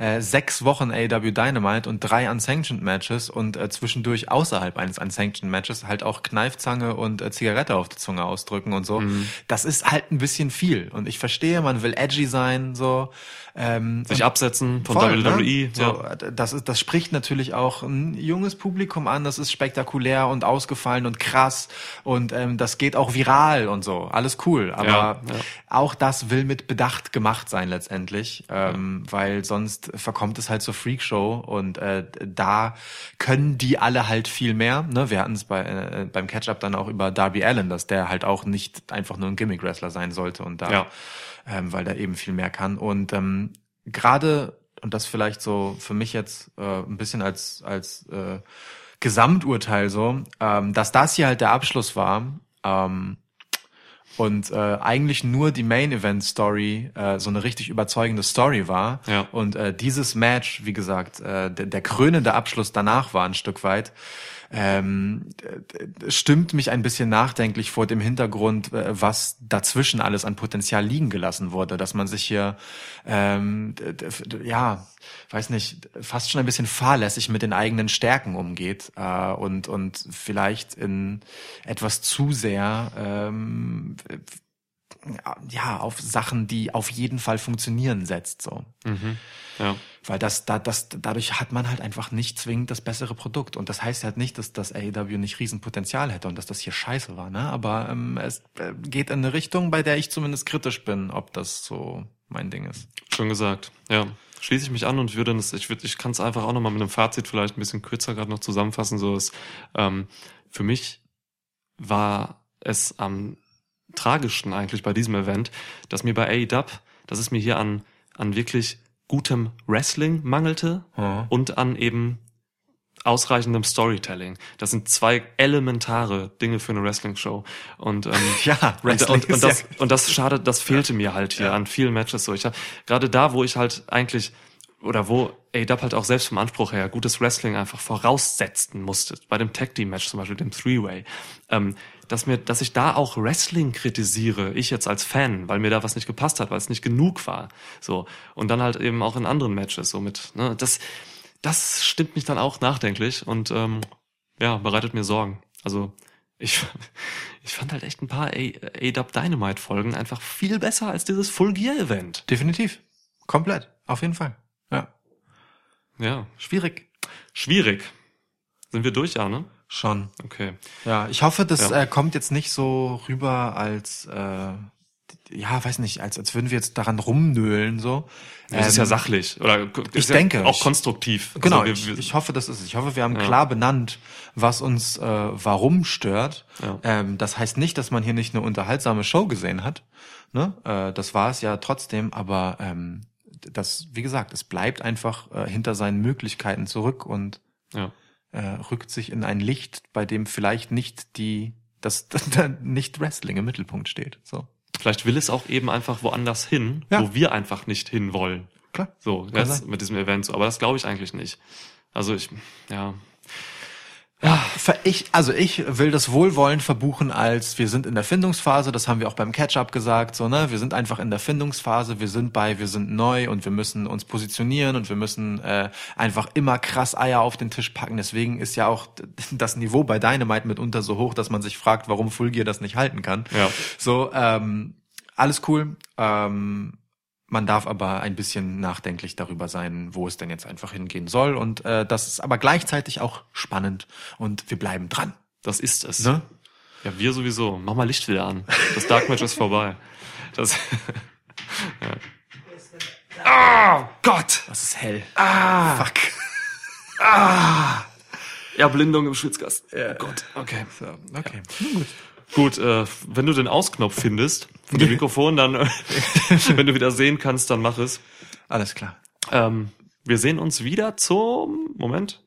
äh, sechs Wochen AW Dynamite und drei Unsanctioned Matches und äh, zwischendurch außerhalb eines Unsanctioned Matches halt auch Kneifzange und äh, Zigarette auf die Zunge ausdrücken und so. Das ist halt ein bisschen viel. Und ich verstehe, man will edgy sein, so. Ähm, Sich absetzen von Voll, WWE. Ne? So, Ja. das, ist, das spricht natürlich auch ein junges Publikum an. Das ist spektakulär und ausgefallen und krass und ähm, das geht auch viral und so. Alles cool. Aber Ja, ja. auch das will mit Bedacht gemacht sein letztendlich, ähm, weil sonst verkommt es halt zur Freakshow und äh, da können die alle halt viel mehr. Ne? Wir hatten es bei, äh, beim Catch-up dann auch über Darby Allen, dass der halt auch nicht einfach nur ein Gimmick-Wrestler sein sollte und da Ja. ähm, weil der eben viel mehr kann. Und ähm, gerade, und das vielleicht so für mich jetzt äh, ein bisschen als, als äh, Gesamturteil so, ähm, dass das hier halt der Abschluss war, ähm, und äh, eigentlich nur die Main Event Story äh, so eine richtig überzeugende Story war Ja. und äh, dieses Match wie gesagt äh, der, der krönende Abschluss danach war ein Stück weit ähm, stimmt mich ein bisschen nachdenklich vor dem Hintergrund, äh, was dazwischen alles an Potenzial liegen gelassen wurde, dass man sich hier, ähm, ja, weiß nicht, fast schon ein bisschen fahrlässig mit den eigenen Stärken umgeht äh, und und vielleicht in etwas zu sehr ähm, ja auf Sachen, die auf jeden Fall funktionieren setzt so. ja. Weil das, da, das, dadurch hat man halt einfach nicht zwingend das bessere Produkt. Und das heißt halt nicht, dass das AEW nicht Riesenpotenzial hätte und dass das hier scheiße war, ne? Aber ähm, es äh, geht in eine Richtung, bei der ich zumindest kritisch bin, ob das so mein Ding ist. Schon gesagt. Ja. Schließe ich mich an und würde das, ich würde, ich kann es einfach auch nochmal mit einem Fazit vielleicht ein bisschen kürzer gerade noch zusammenfassen. So ist, ähm, für mich war es am tragischsten eigentlich bei diesem Event, dass mir bei AEW, dass es mir hier an, an wirklich gutem Wrestling mangelte Ja. und an eben ausreichendem Storytelling. Das sind zwei elementare Dinge für eine Wrestling-Show. Und, ähm, [LAUGHS] Ja, Wrestling und, und, das, ja- und das schade, das fehlte mir halt hier an vielen Matches so. Ich hab, gerade da, wo ich halt eigentlich oder wo AEW halt auch selbst vom Anspruch her gutes Wrestling einfach voraussetzen musste, bei dem Tag Team Match zum Beispiel, dem Three-Way, ähm, dass mir, dass ich da auch Wrestling kritisiere, ich jetzt als Fan, weil mir da was nicht gepasst hat, weil es nicht genug war, so und dann halt eben auch in anderen Matches so mit, ne, das, das stimmt mich dann auch nachdenklich und ähm, ja bereitet mir Sorgen. Also ich, [LAUGHS] ich fand halt echt ein paar A-Dub Dynamite Folgen einfach viel besser als dieses Full Gear Event. Definitiv. Komplett. Auf jeden Fall. Ja. Ja, Schwierig. schwierig. Sind wir durch, ja, ne? Schon. Okay. Ja, ich hoffe, das Ja. äh, kommt jetzt nicht so rüber als äh, ja, weiß nicht, als als würden wir jetzt daran rumnöhlen so. Das ist Ähm, ja sachlich oder ich ja denke, auch ich- konstruktiv. Genau, Also ich, wir, wir, ich hoffe, das ist es. Ich hoffe, wir haben Ja. klar benannt, was uns äh, warum stört. Ja. Ähm, das heißt nicht, dass man hier nicht eine unterhaltsame Show gesehen hat. Ne? Äh, das war es ja trotzdem, aber ähm, das, wie gesagt, es bleibt einfach äh, hinter seinen Möglichkeiten zurück und ja. Äh, rückt sich in ein Licht, bei dem vielleicht nicht die das [LAUGHS] nicht Wrestling im Mittelpunkt steht. So Vielleicht will es auch eben einfach woanders hin, Ja. wo wir einfach nicht hinwollen. klar. So, sein. mit diesem Event so. Aber das glaube ich eigentlich nicht. Also ich, ja. Ich, also ich will das wohlwollend verbuchen als wir sind in der Findungsphase, das haben wir auch beim Catch-up gesagt, so, ne, wir sind einfach in der Findungsphase, wir sind bei, wir sind neu und wir müssen uns positionieren und wir müssen äh, einfach immer krass Eier auf den Tisch packen. Deswegen ist ja auch das Niveau bei Dynamite mitunter so hoch, dass man sich fragt, warum Full Gear das nicht halten kann. Ja. So, ähm, alles cool. Ähm, man darf aber ein bisschen nachdenklich darüber sein, wo es denn jetzt einfach hingehen soll. Und äh, das ist aber gleichzeitig auch spannend und wir bleiben dran. Das ist es. Ne? Ja, wir sowieso. Mach mal Licht wieder an. Das Dark Match ist vorbei. Das, [LAUGHS] ja. Ah, Gott! Das ist hell. Ah, fuck. Erblindung im Schwitzgast. Oh Gott, okay. So, okay. Nun gut. Gut, äh, wenn du den Ausknopf findest von dem Mikrofon, dann, [LAUGHS] wenn du wieder sehen kannst, dann mach es. Alles klar. Ähm, wir sehen uns wieder zum Moment.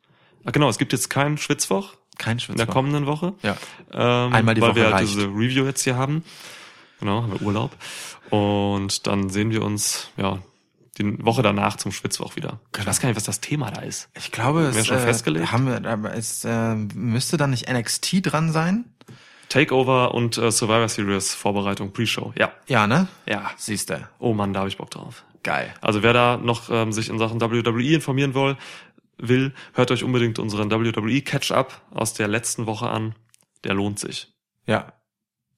Ah, genau, es gibt jetzt keinen Schwitzwoch Kein in Schwitz. der kommenden Woche. Ja. Ähm, Einmal die weil Woche wir halt reicht. diese Review jetzt hier haben. Genau, haben wir Urlaub. Und dann sehen wir uns, ja, die Woche danach zum Schwitzwoch wieder. Ich weiß gar nicht, was das Thema da ist. Ich glaube, wir es schon äh, festgelegt? haben wir, aber es äh, müsste dann nicht NXT dran sein? Takeover und äh, Survivor Series Vorbereitung, Pre-Show. Ja. Ja, ne? Ja. Siehste. Oh Mann, da habe ich Bock drauf. Geil. Also wer da noch ähm, sich in Sachen WWE informieren will, will, hört euch unbedingt unseren WWE Catch-up aus der letzten Woche an. Der lohnt sich. Ja.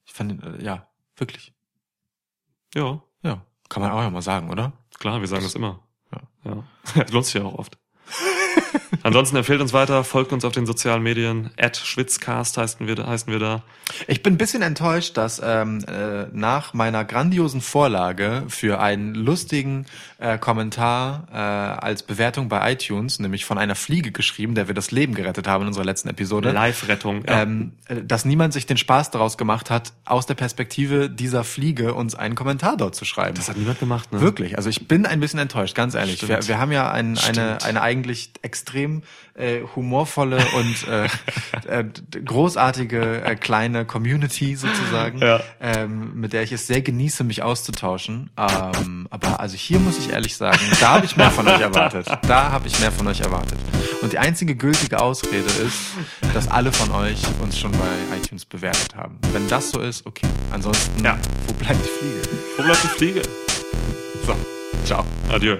Ich fand, ihn, äh, ja, wirklich. Ja, Ja. Kann man auch ja mal sagen, oder? klar, wir sagen das immer. Ja. Ja. [LAUGHS] lohnt sich ja auch oft. [LAUGHS] [LAUGHS] Ansonsten empfehlt uns weiter, folgt uns auf den sozialen Medien. At Schwitzcast heißen wir, da- heißen wir da. Ich bin ein bisschen enttäuscht, dass ähm, äh, nach meiner grandiosen Vorlage für einen lustigen äh, Kommentar äh, als Bewertung bei iTunes, nämlich von einer Fliege geschrieben, der wir das Leben gerettet haben in unserer letzten Episode, Live-Rettung. Ja. ähm, äh, dass niemand sich den Spaß daraus gemacht hat, aus der Perspektive dieser Fliege uns einen Kommentar dort zu schreiben. das hat niemand gemacht, ne? Wirklich, also ich bin ein bisschen enttäuscht, ganz ehrlich. Wir, wir haben ja ein, eine, eine eigentlich extrem äh, humorvolle und äh, [LAUGHS] äh, großartige äh, kleine Community sozusagen, Ja. ähm, mit der ich es sehr genieße, mich auszutauschen. Ähm, aber also hier muss ich ehrlich sagen, da habe ich mehr von euch erwartet. Da habe ich mehr von euch erwartet. Und die einzige gültige Ausrede ist, dass alle von euch uns schon bei iTunes bewertet haben. Wenn das so ist, okay. Ansonsten, Ja. wo bleibt die Fliege? Wo bleibt die Fliege? So, ciao. Adieu.